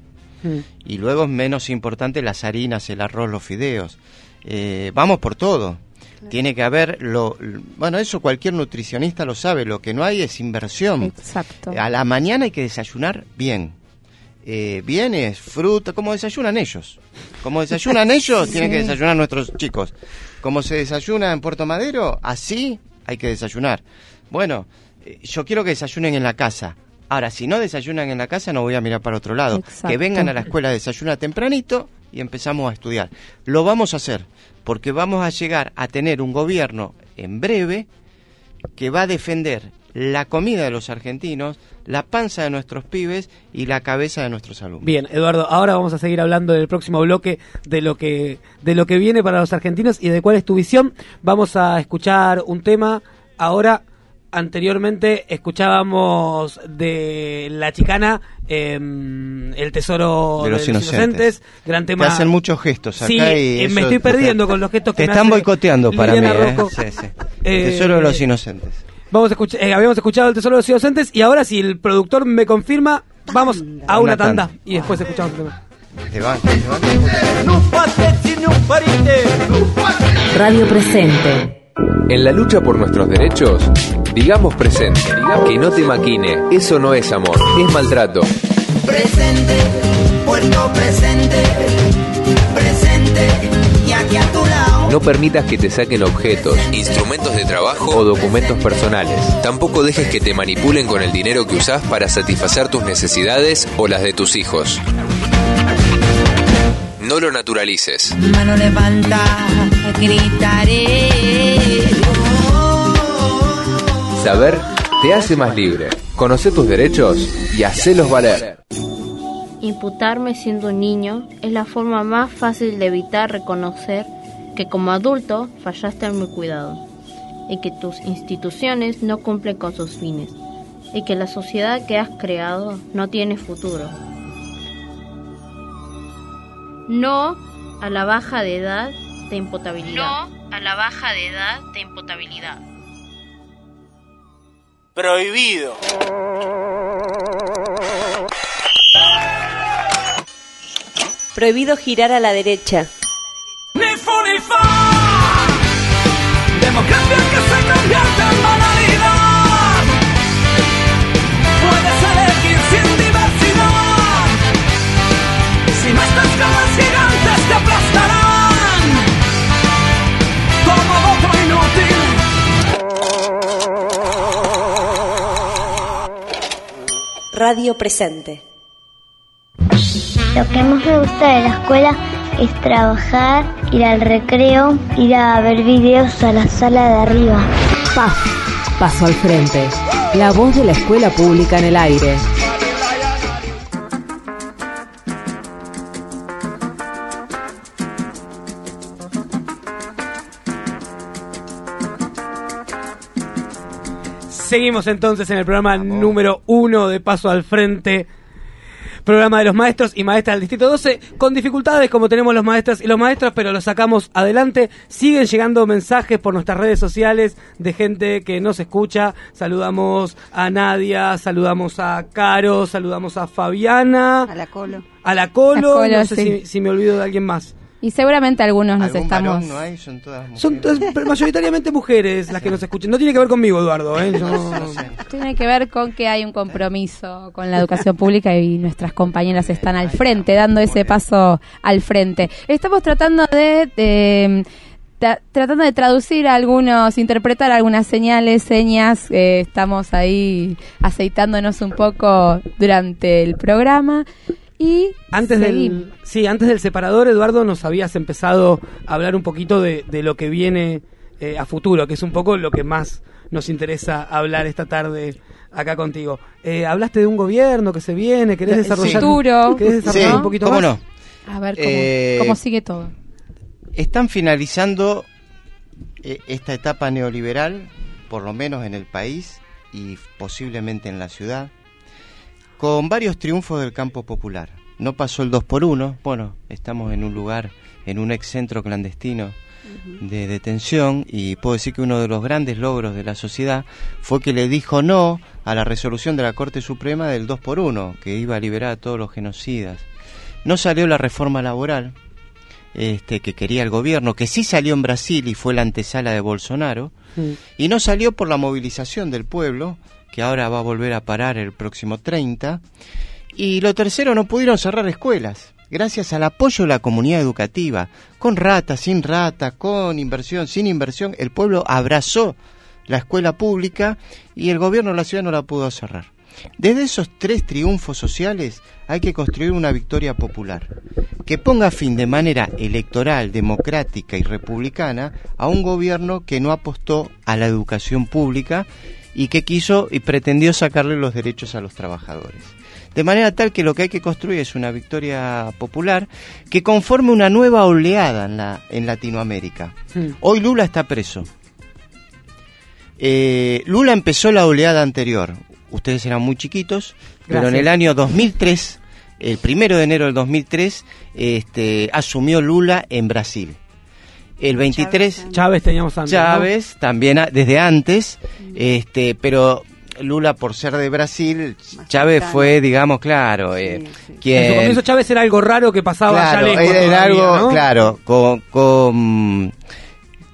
Mm. Y luego es menos importante las harinas, el arroz, los fideos. Eh, vamos por todo. Tiene que haber, lo, bueno, eso cualquier nutricionista lo sabe, lo que no hay es inversión. Exacto. A la mañana hay que desayunar bien. Eh, bien es fruta, como desayunan ellos. Como desayunan ellos, tienen que desayunar nuestros chicos. Como se desayuna en Puerto Madero, así hay que desayunar. Bueno, eh, yo quiero que desayunen en la casa. Ahora, si no desayunan en la casa, no voy a mirar para otro lado. Que vengan a la escuela, desayunar tempranito y empezamos a estudiar. Lo vamos a hacer, porque vamos a llegar a tener un gobierno en breve que va a defender la comida de los argentinos, la panza de nuestros pibes y la cabeza de nuestros alumnos. Bien, Eduardo, ahora vamos a seguir hablando del próximo bloque de lo que de lo que viene para los argentinos y de cuál es tu visión. Vamos a escuchar un tema ahora anteriormente escuchábamos de la chicana em, el tesoro de los, inocentes. gran tema. Te hacen muchos gestos acá sí, eh, me estoy perdiendo con los gestos que te están boicoteando para mí. ¿eh? El tesoro de los inocentes. Vamos a escuchar, eh, habíamos escuchado el tesoro de los inocentes y ahora si el productor me confirma, vamos a una, tanda. y después escuchamos el tema. Radio Presente. En la lucha por nuestros derechos, digamos presente. Que no te maquine, eso no es amor, es maltrato. Presente, puerto presente, presente y aquí a tu lado. No permitas que te saquen objetos, instrumentos de trabajo o documentos personales. Tampoco dejes que te manipulen con el dinero que usás para satisfacer tus necesidades o las de tus hijos. No lo naturalices. Mano levanta, gritaré. Saber te hace más libre. Conoce tus derechos y hacelos valer. Imputarme siendo un niño es la forma más fácil de evitar reconocer que como adulto fallaste en mi cuidado y que tus instituciones no cumplen con sus fines y que la sociedad que has creado no tiene futuro. No a la baja de edad de imputabilidad. No a la baja de edad de imputabilidad. Prohibido. Prohibido girar a la derecha. Fa. Democracia que se convierte en banalidad. Puedes elegir sin diversidad. Si no estás con los gigantes te aplastarán. Como voto inútil. Radio Presente. Lo que más me gusta de la escuela es trabajar, ir al recreo, ir a ver videos a la sala de arriba. Paz. Paso al frente. La voz de la escuela pública en el aire. Seguimos entonces en el programa número uno de Paso al Frente. Programa de los maestros y maestras del Distrito 12, con dificultades como tenemos los maestros y los maestros, pero lo sacamos adelante. Siguen llegando mensajes por nuestras redes sociales de gente que nos escucha. Saludamos a Nadia, saludamos a Caro, saludamos a Fabiana. A la Colo. A la Colo, Colo, no sé sí. si, si me olvido de alguien más. Y seguramente algunos nos ¿Algún estamos... varón no hay? Son todas mujeres. Son todas- pero mayoritariamente mujeres las que nos escuchan. No tiene que ver conmigo, Eduardo. ¿eh? Yo- Tiene que ver con que hay un compromiso con la educación pública y nuestras compañeras están al frente, dando ese paso al frente. Estamos tratando de, de, tra- tratando de traducir algunos, interpretar algunas señales, señas. eh, estamos ahí aceitándonos un poco durante el programa y Antes seguimos. del, sí, antes del separador, Eduardo, nos habías empezado a hablar un poquito de, de lo que viene eh, a futuro, que es un poco lo que más nos interesa hablar esta tarde acá contigo. Eh, hablaste de un gobierno que se viene, querés desarrollar, Futuro. ¿querés desarrollar Sí, un poquito ¿cómo más? no? A ver cómo, Eh, cómo sigue todo. Están finalizando eh, esta etapa neoliberal, por lo menos en el país y posiblemente en la ciudad, con varios triunfos del campo popular. No pasó el 2 por 1 bueno, estamos en un lugar, en un ex centro clandestino de detención y puedo decir que uno de los grandes logros de la sociedad fue que le dijo no a la resolución de la Corte Suprema del 2 por 1 que iba a liberar a todos los genocidas. No salió la reforma laboral, este, que quería el gobierno, que sí salió en Brasil y fue la antesala de Bolsonaro, Mm. y no salió por la movilización del pueblo, que ahora va a volver a parar el próximo 30, y lo tercero, no pudieron cerrar escuelas, gracias al apoyo de la comunidad educativa, con rata, sin rata, con inversión, sin inversión, el pueblo abrazó la escuela pública y el gobierno de la ciudad no la pudo cerrar. Desde esos tres triunfos sociales hay que construir una victoria popular que ponga fin de manera electoral, democrática y republicana a un gobierno que no apostó a la educación pública y que quiso y pretendió sacarle los derechos a los trabajadores. De manera tal que lo que hay que construir es una victoria popular que conforme una nueva oleada en, la, en Latinoamérica. Hoy Lula está preso. Eh, Lula empezó la oleada anterior, ustedes eran muy chiquitos, pero en el año 2003, el primero de enero del 2003, este, asumió Lula en Brasil. El 23 Chávez, teníamos antes. Chávez también desde antes, este, pero Lula por ser de Brasil, Chávez fue, digamos, claro, eh, quien... En su comienzo Chávez era algo raro que pasaba allá lejos era algo, claro, con, con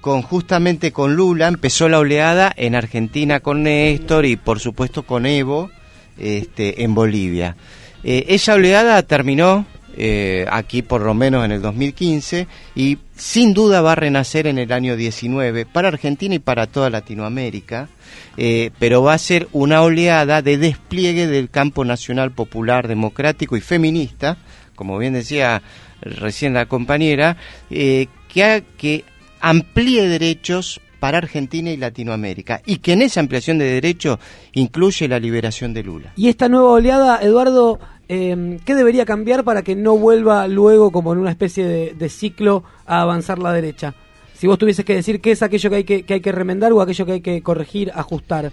con justamente con Lula empezó la oleada en Argentina con Néstor y por supuesto con Evo este, en Bolivia. Eh, esa oleada terminó eh, aquí por lo menos en el 2015 y sin duda va a renacer en el año 19 para Argentina y para toda Latinoamérica, eh, pero va a ser una oleada de despliegue del campo nacional popular, democrático y feminista, como bien decía recién la compañera, que, ha, que amplíe derechos para Argentina y Latinoamérica y que en esa ampliación de derechos incluye la liberación de Lula. Y esta nueva oleada, Eduardo, eh, ¿qué debería cambiar para que no vuelva luego como en una especie de, ciclo a avanzar la derecha? Si vos tuvieses que decir qué es aquello que hay que, hay que remendar o aquello que hay que corregir, ajustar.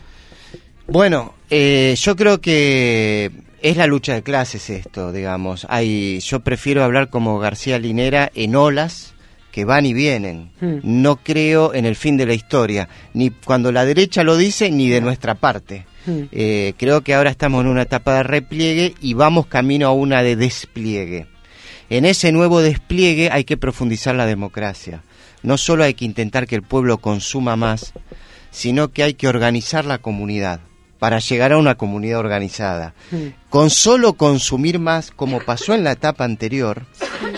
Bueno, eh, yo creo que es la lucha de clases esto, digamos. Hay, yo prefiero hablar como García Linera en olas que van y vienen. Hmm. No creo en el fin de la historia, ni cuando la derecha lo dice, ni de nuestra parte. Hmm. Eh, creo que ahora estamos en una etapa de repliegue y vamos camino a una de despliegue. En ese nuevo despliegue hay que profundizar la democracia. No solo hay que intentar que el pueblo consuma más, sino que hay que organizar la comunidad para llegar a una comunidad organizada. Hmm. Con solo consumir más, como pasó en la etapa anterior,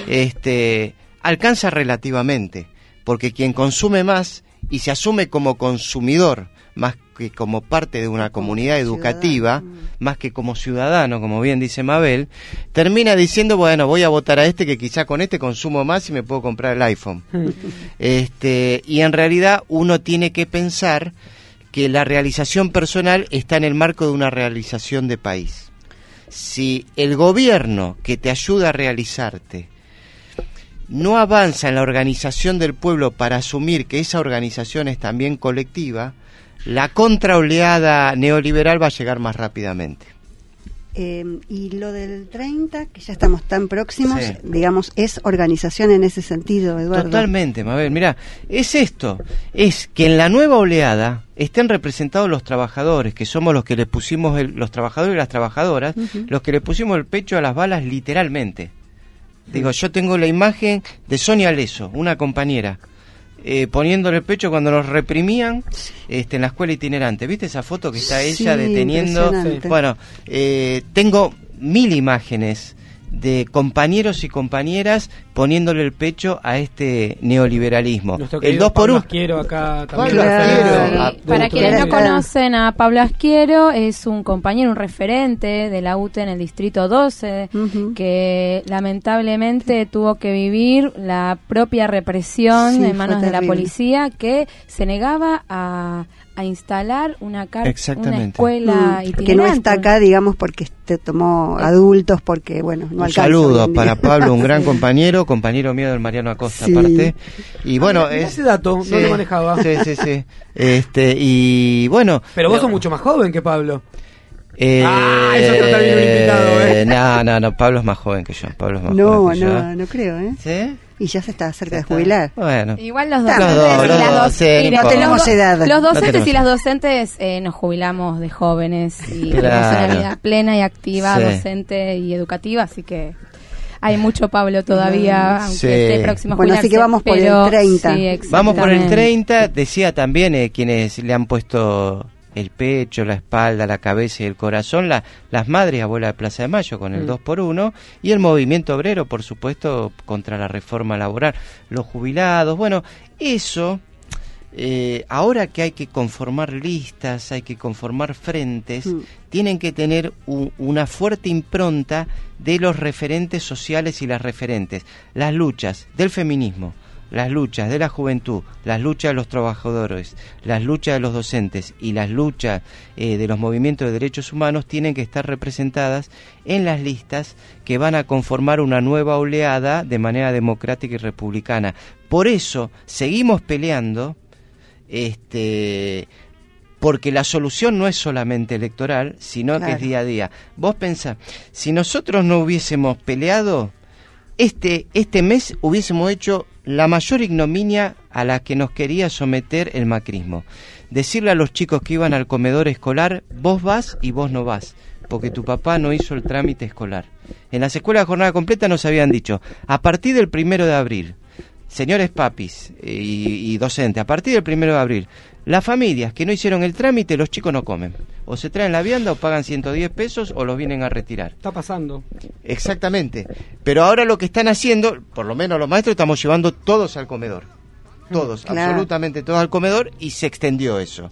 este, alcanza relativamente, porque quien consume más y se asume como consumidor, más que como parte de una comunidad educativa, más que como ciudadano, como bien dice Mabel, termina diciendo, bueno, voy a votar a este que quizá con este consumo más y me puedo comprar el iPhone. este, y en realidad uno tiene que pensar que la realización personal está en el marco de una realización de país. Si el gobierno que te ayuda a realizarte no avanza en la organización del pueblo para asumir que esa organización es también colectiva, la contraoleada neoliberal va a llegar más rápidamente. Eh, y lo del 30, que ya estamos tan próximos, digamos, es organización en ese sentido, Eduardo. Totalmente, Mabel. Mira, es esto, es que en la nueva oleada estén representados los trabajadores, que somos los que le pusimos, los trabajadores y las trabajadoras, los que le pusimos el pecho a las balas literalmente. Digo, yo tengo la imagen de Sonia Leso, una compañera, eh, poniéndole el pecho cuando nos reprimían este, en la escuela itinerante. ¿Viste esa foto que está ella deteniendo? Bueno, eh, tengo mil imágenes de compañeros y compañeras poniéndole el pecho a este neoliberalismo. El 2 por 1 Quiero acá Para quienes no conocen a Pablo Asquiero, es un compañero, un referente de la UTE en el distrito 12, que lamentablemente tuvo que vivir la propia represión en manos de la policía, que se negaba a a instalar una, una escuela mm, que no está acá digamos porque te tomó adultos porque bueno no un saludo para Pablo un gran compañero compañero mío del Mariano Acosta aparte y bueno ah, ese dato no lo manejaba sí sí sí este y bueno pero vos sos mucho más joven que Pablo eh, ah, eso bien invitado, ¿eh? No, no, no, Pablo es más joven que yo. Pablo es más no, joven que no, yo. no creo, ¿eh? ¿Sí? Y ya se está cerca de jubilar. Bueno. Igual los docentes, no tenemos edad. Los docentes y las docentes eh, nos jubilamos de jóvenes y tenemos una vida plena y activa, docente y educativa, así que hay mucho Pablo todavía, aunque esté próximo a Bueno, así que vamos por el 30. vamos por el 30, decía también eh, quienes le han puesto el pecho, la espalda, la cabeza y el corazón, la, las madres abuelas de Plaza de Mayo con el 2 mm. por 1 y el movimiento obrero, por supuesto, contra la reforma laboral, los jubilados. Bueno, eso eh, ahora que hay que conformar listas, hay que conformar frentes, mm. tienen que tener una fuerte impronta de los referentes sociales y las referentes, las luchas del feminismo, las luchas de la juventud, las luchas de los trabajadores, las luchas de los docentes y las luchas eh, de los movimientos de derechos humanos tienen que estar representadas en las listas que van a conformar una nueva oleada de manera democrática y republicana. Por eso seguimos peleando, este, porque la solución no es solamente electoral, sino que es día a día. Vos pensás, si nosotros no hubiésemos peleado, este, este mes hubiésemos hecho la mayor ignominia a la que nos quería someter el macrismo. Decirle a los chicos que iban al comedor escolar, vos vas y vos no vas, porque tu papá no hizo el trámite escolar. En las escuelas de jornada completa nos habían dicho, a partir del primero de abril, señores papis eh, y, y docentes, a partir del primero de abril, las familias que no hicieron el trámite, los chicos no comen. O se traen la vianda o pagan 110 pesos o los vienen a retirar. Está pasando. Exactamente. Pero ahora lo que están haciendo, por lo menos los maestros, estamos llevando todos al comedor. Todos, absolutamente todos al comedor y se extendió eso.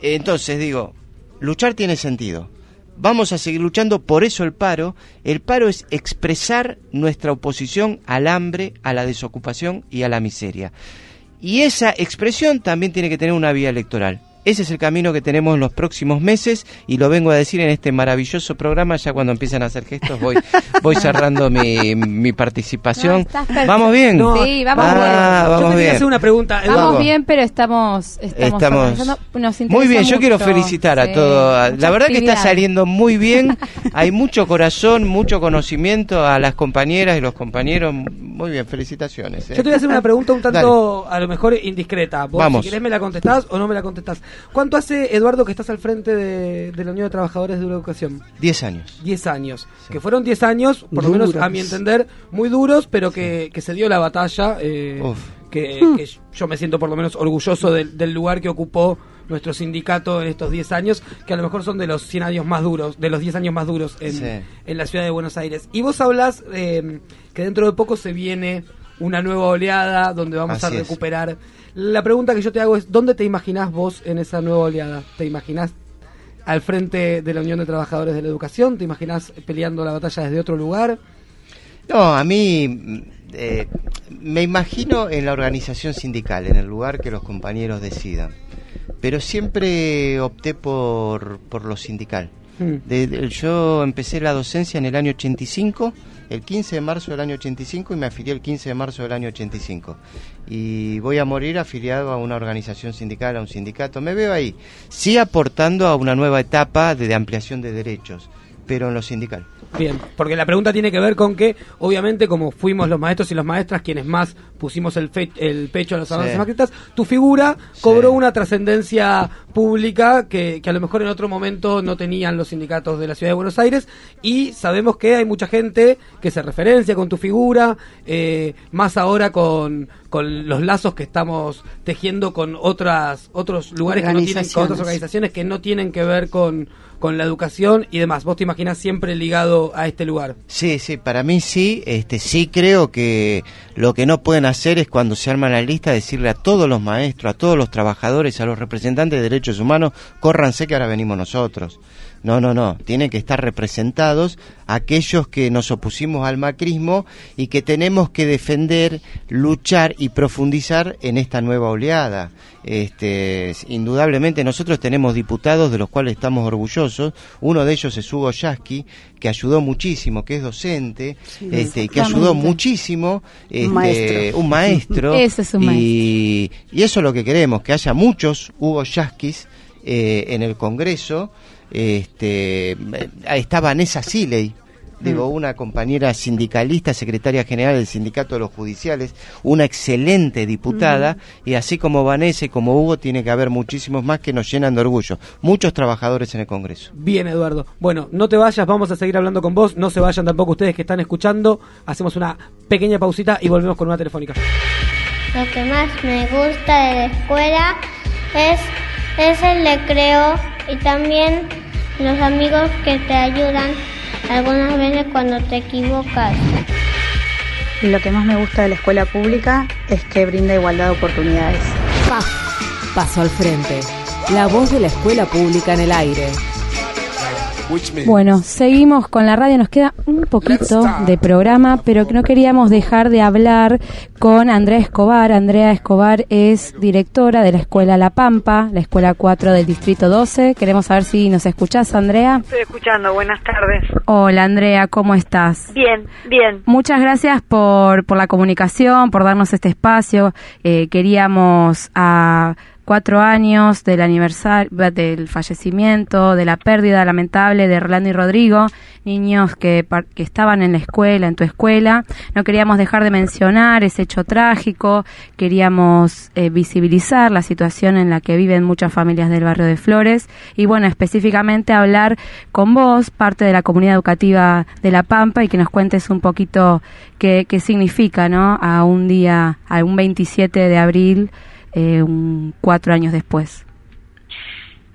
Entonces digo, luchar tiene sentido. Vamos a seguir luchando, por eso el paro. El paro es expresar nuestra oposición al hambre, a la desocupación y a la miseria. Y esa expresión también tiene que tener una vía electoral. Ese es el camino que tenemos en los próximos meses y lo vengo a decir en este maravilloso programa. Ya cuando empiezan a hacer gestos voy, voy cerrando mi, mi participación. ¿Vamos bien? sí, vamos ah, bien. yo bien. hacer una pregunta. Vamos bien, pero estamos... Estamos, muy bien, yo quiero felicitar a todos. La verdad que está saliendo muy bien. Hay mucho corazón, mucho conocimiento a las compañeras y los compañeros. Muy bien, felicitaciones. ¿eh? Yo te voy a hacer una pregunta un tanto, a lo mejor, indiscreta. Vos, Vamos. si querés me la contestás o no me la contestás. ¿Cuánto hace, Eduardo, que estás al frente de, la Unión de Trabajadores de Educación? Diez años. Diez años. Que fueron diez años, por lo menos a mi entender, muy duros, pero que, se dio la batalla. Eh, que, yo me siento por lo menos orgulloso del, lugar que ocupó nuestro sindicato en estos diez años, que a lo mejor son de los 100 años más duros, de los 10 años más duros en, en, la ciudad de Buenos Aires. Y vos hablas eh, que dentro de poco se viene una nueva oleada donde vamos a recuperar la pregunta que yo te hago es, ¿dónde te imaginás vos en esa nueva oleada? ¿Te imaginás al frente de la Unión de Trabajadores de la Educación? ¿Te imaginás peleando la batalla desde otro lugar? No, a mí eh, me imagino en la organización sindical, en el lugar que los compañeros decidan. Pero siempre opté por, por lo sindical. Hmm. yo empecé la docencia en el año 85 el 15 de marzo del año 85 y me afilié el 15 de marzo del año 85. Y voy a morir afiliado a una organización sindical, a un sindicato. Me veo ahí, sí aportando a una nueva etapa de, ampliación de derechos, pero en lo sindical. Bien, porque la pregunta tiene que ver con que, obviamente, como fuimos los maestros y las maestras quienes más pusimos el, el pecho a los avances macristas, tu figura cobró una trascendencia pública que, que, a lo mejor en otro momento no tenían los sindicatos de la ciudad de Buenos Aires y sabemos que hay mucha gente que se referencia con tu figura, eh, más ahora con, con los lazos que estamos tejiendo con otras otros lugares que no tienen, con otras organizaciones que no tienen que ver con con la educación y demás. ¿Vos te imaginas siempre ligado a este lugar? Sí, sí, para mí sí. Este, sí creo que lo que no pueden hacer es cuando se arma la lista decirle a todos los maestros, a todos los trabajadores, a los representantes de derechos humanos, córranse que ahora venimos nosotros. No, no, no. Tienen que estar representados aquellos que nos opusimos al macrismo y que tenemos que defender, luchar y profundizar en esta nueva oleada. Este, indudablemente nosotros tenemos diputados de los cuales estamos orgullosos. Uno de ellos es Hugo Yasky, que ayudó muchísimo, que es docente, este, que ayudó muchísimo, este, un maestro. Un maestro y, y, eso es lo que queremos, que haya muchos Hugo Yaskis eh, en el Congreso este, está Vanessa Siley, digo, mm. una compañera sindicalista, secretaria general del Sindicato de los Judiciales, una excelente diputada, y así como Vanessa y como Hugo, tiene que haber muchísimos más que nos llenan de orgullo, muchos trabajadores en el Congreso. Bien, Eduardo. Bueno, no te vayas, vamos a seguir hablando con vos, no se vayan tampoco ustedes que están escuchando, hacemos una pequeña pausita y volvemos con una telefónica. Lo que más me gusta de la escuela es, es el recreo y también los amigos que te ayudan algunas veces cuando te equivocas. Lo que más me gusta de la escuela pública es que brinda igualdad de oportunidades. Paso al frente. La voz de la escuela pública en el aire. Bueno, seguimos con la radio, nos queda un poquito de programa, pero no queríamos dejar de hablar con Andrea Escobar. Andrea Escobar es directora de la Escuela La Pampa, la Escuela 4 del Distrito 12. Queremos saber si nos escuchás, Andrea. Estoy escuchando, buenas tardes. Hola, Andrea, ¿cómo estás? Bien, bien. Muchas gracias por, por la comunicación, por darnos este espacio. Eh, queríamos a cuatro años del aniversario, del fallecimiento, de la pérdida lamentable de Rolando y Rodrigo, niños que, que estaban en la escuela, en tu escuela. No queríamos dejar de mencionar ese hecho trágico, queríamos eh, visibilizar la situación en la que viven muchas familias del barrio de Flores y bueno, específicamente hablar con vos, parte de la comunidad educativa de La Pampa y que nos cuentes un poquito qué, qué significa, ¿no? A un día, a un 27 de abril, eh, un, cuatro años después?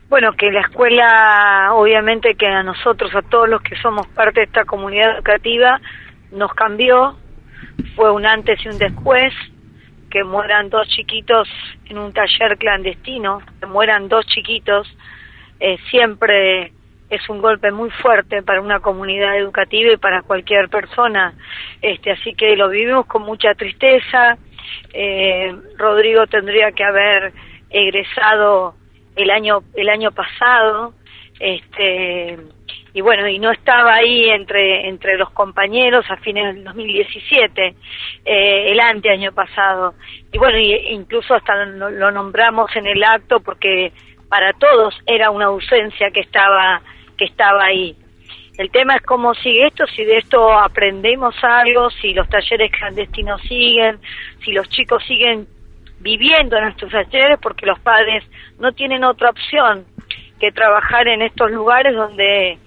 Bueno, que la escuela, obviamente que a nosotros, a todos los que somos parte de esta comunidad educativa, nos cambió, fue un antes y un después, que mueran dos chiquitos en un taller clandestino, que mueran dos chiquitos, eh, siempre es un golpe muy fuerte para una comunidad educativa y para cualquier persona, este, así que lo vivimos con mucha tristeza, eh, Rodrigo tendría que haber egresado el año el año pasado este y bueno y no estaba ahí entre entre los compañeros a fines del 2017 eh, el ante año pasado. Y bueno incluso hasta lo, lo, nombramos en el acto porque para todos era una ausencia que estaba que estaba ahí el tema es cómo sigue esto, si de esto aprendemos algo, si los talleres clandestinos siguen, si los chicos siguen viviendo en estos talleres porque los padres no tienen otra opción que trabajar en estos lugares donde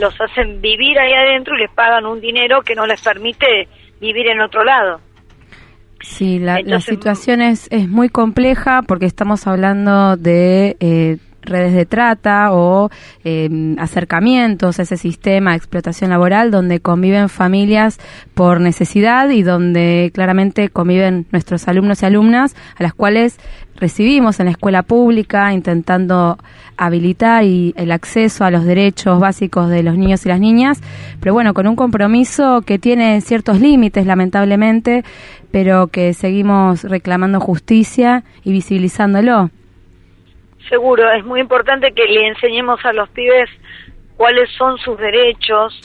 los hacen vivir ahí adentro y les pagan un dinero que no les permite vivir en otro lado. Sí, la, la situación es, es muy compleja porque estamos hablando de eh, redes de trata o em, acercamientos a ese sistema de explotación laboral donde conviven familias por necesidad y donde claramente conviven nuestros alumnos y alumnas a las cuales recibimos en la escuela pública intentando habilitar y el acceso a los derechos básicos de los niños y las niñas, pero bueno, con un compromiso que tiene ciertos límites lamentablemente, pero que seguimos reclamando justicia y visibilizándolo. Seguro, es muy importante que le enseñemos a los pibes cuáles son sus derechos,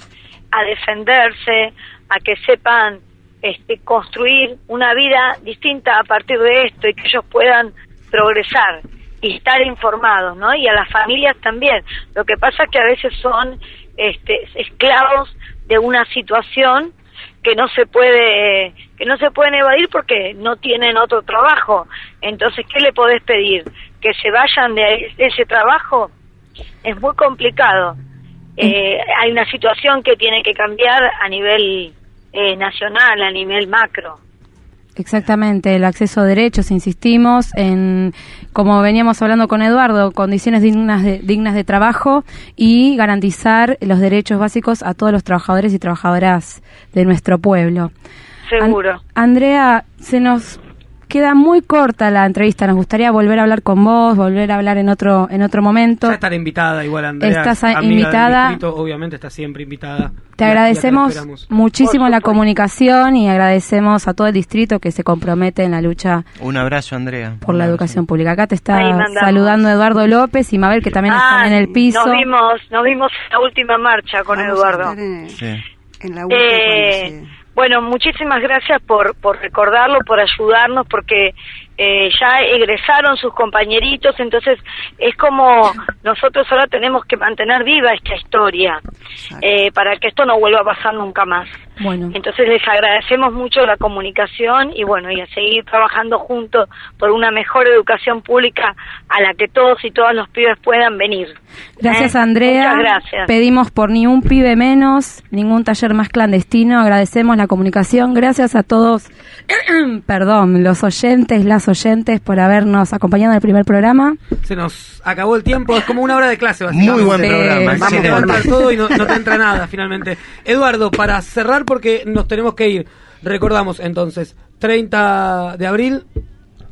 a defenderse, a que sepan este, construir una vida distinta a partir de esto y que ellos puedan progresar y estar informados, ¿no? Y a las familias también. Lo que pasa es que a veces son este, esclavos de una situación que no se puede que no se pueden evadir porque no tienen otro trabajo. Entonces, ¿qué le podés pedir? Que se vayan de ese trabajo es muy complicado. Eh, hay una situación que tiene que cambiar a nivel eh, nacional, a nivel macro. Exactamente, el acceso a derechos, insistimos en, como veníamos hablando con Eduardo, condiciones dignas de, dignas de trabajo y garantizar los derechos básicos a todos los trabajadores y trabajadoras de nuestro pueblo. Seguro. Andrea, se nos queda muy corta la entrevista. Nos gustaría volver a hablar con vos, volver a hablar en otro en otro momento. Ya estar invitada igual, Andrea. Estás invitada. obviamente está siempre invitada. Te agradecemos muchísimo la comunicación y agradecemos a todo el distrito que se compromete en la lucha. Un abrazo, Andrea. Por la educación pública. Acá te está saludando Eduardo López y Mabel, que también están en el piso. Nos vimos, nos vimos en la última marcha con Eduardo. En, la última, eh, bueno, muchísimas gracias por, por recordarlo, por ayudarnos, porque eh, ya egresaron sus compañeritos, entonces es como nosotros ahora tenemos que mantener viva esta historia eh, para que esto no vuelva a pasar nunca más. Bueno. Entonces les agradecemos mucho la comunicación y bueno, y a seguir trabajando juntos por una mejor educación pública a la que todos y todas los pibes puedan venir. Gracias ¿Eh? Andrea. Muchas gracias. Pedimos por ni un pibe menos, ningún taller más clandestino. Agradecemos la comunicación. Gracias a todos, perdón, los oyentes, las oyentes por habernos acompañado en el primer programa. Se nos acabó el tiempo, es como una hora de clase. Muy buen programa. Vamos a todo y no, no te entra nada finalmente. Eduardo, para cerrar porque nos tenemos que ir. Recordamos entonces, 30 de abril.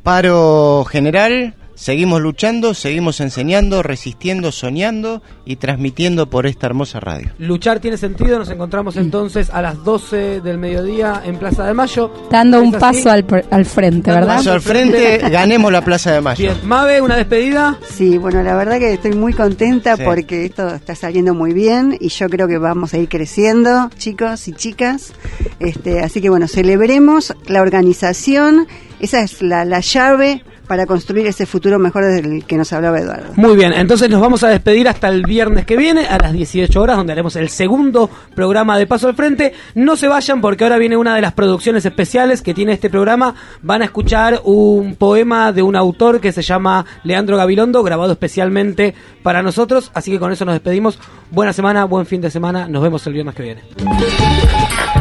Paro general, Seguimos luchando, seguimos enseñando, resistiendo, soñando y transmitiendo por esta hermosa radio. Luchar tiene sentido, nos encontramos entonces a las 12 del mediodía en Plaza de Mayo. Dando un paso al, al, frente, ¿verdad? Un paso al frente, ganemos la Plaza de Mayo. Bien, Mabe, una despedida. Sí, bueno, la verdad que estoy muy contenta porque esto está saliendo muy bien y yo creo que vamos a ir creciendo, chicos y chicas. Este, así que bueno, celebremos la organización, esa es la, la llave para construir ese futuro mejor del que nos hablaba Eduardo. Muy bien, entonces nos vamos a despedir hasta el viernes que viene a las 18 horas, donde haremos el segundo programa de Paso al Frente. No se vayan porque ahora viene una de las producciones especiales que tiene este programa. Van a escuchar un poema de un autor que se llama Leandro Gabilondo, grabado especialmente para nosotros. Así que con eso nos despedimos. Buena semana, buen fin de semana. Nos vemos el viernes que viene.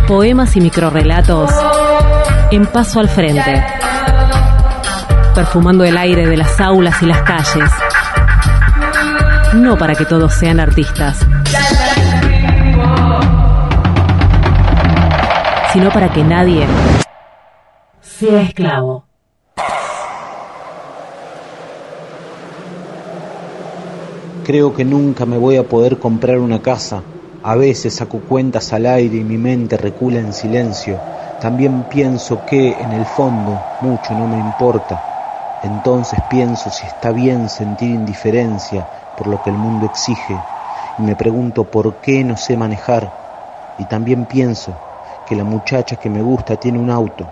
Poemas y microrrelatos en Paso al Frente perfumando el aire de las aulas y las calles. No para que todos sean artistas, sino para que nadie sea esclavo. Creo que nunca me voy a poder comprar una casa. A veces saco cuentas al aire y mi mente recula en silencio. También pienso que, en el fondo, mucho no me importa entonces pienso si está bien sentir indiferencia por lo que el mundo exige. Y me pregunto por qué no sé manejar. Y también pienso que la muchacha que me gusta tiene un auto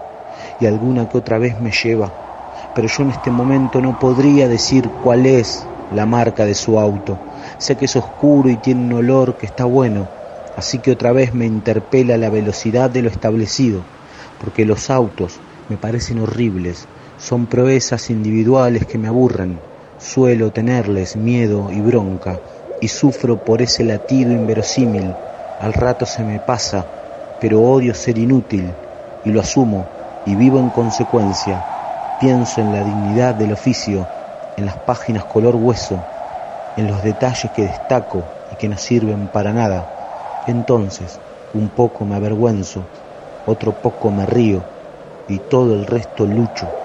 y alguna que otra vez me lleva, pero yo en este momento no podría decir cuál es la marca de su auto. Sé que es oscuro y tiene un olor que está bueno, así que otra vez me interpela la velocidad de lo establecido, porque los autos me parecen horribles son proezas individuales que me aburren. Suelo tenerles miedo y bronca y sufro por ese latido inverosímil. Al rato se me pasa, pero odio ser inútil y lo asumo y vivo en consecuencia. Pienso en la dignidad del oficio, en las páginas color hueso, en los detalles que destaco y que no sirven para nada. Entonces, un poco me avergüenzo, otro poco me río y todo el resto lucho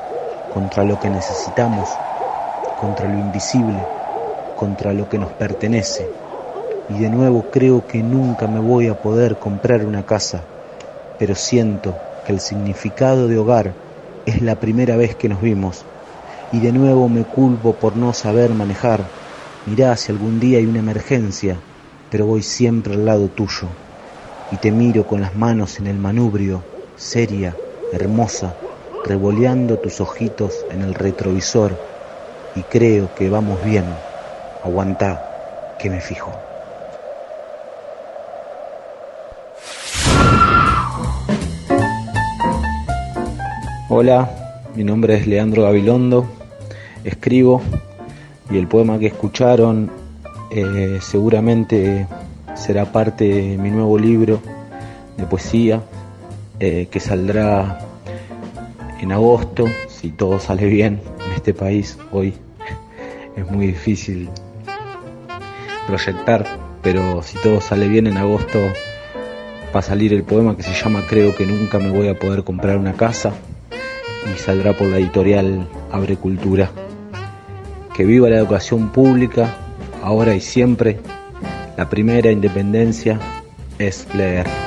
contra lo que necesitamos, contra lo invisible, contra lo que nos pertenece. Y de nuevo creo que nunca me voy a poder comprar una casa, pero siento que el significado de hogar es la primera vez que nos vimos. Y de nuevo me culpo por no saber manejar. Mirá si algún día hay una emergencia, pero voy siempre al lado tuyo. Y te miro con las manos en el manubrio, seria, hermosa, revoleando tus ojitos en el retrovisor y creo que vamos bien. Aguantá, que me fijo. Hola, mi nombre es Leandro Gabilondo, escribo y el poema que escucharon eh, seguramente será parte de mi nuevo libro de poesía eh, que saldrá en agosto, si todo sale bien en este país hoy, es muy difícil proyectar, pero si todo sale bien en agosto va a salir el poema que se llama Creo que nunca me voy a poder comprar una casa y saldrá por la editorial Abre Cultura. Que viva la educación pública, ahora y siempre. La primera independencia es leer.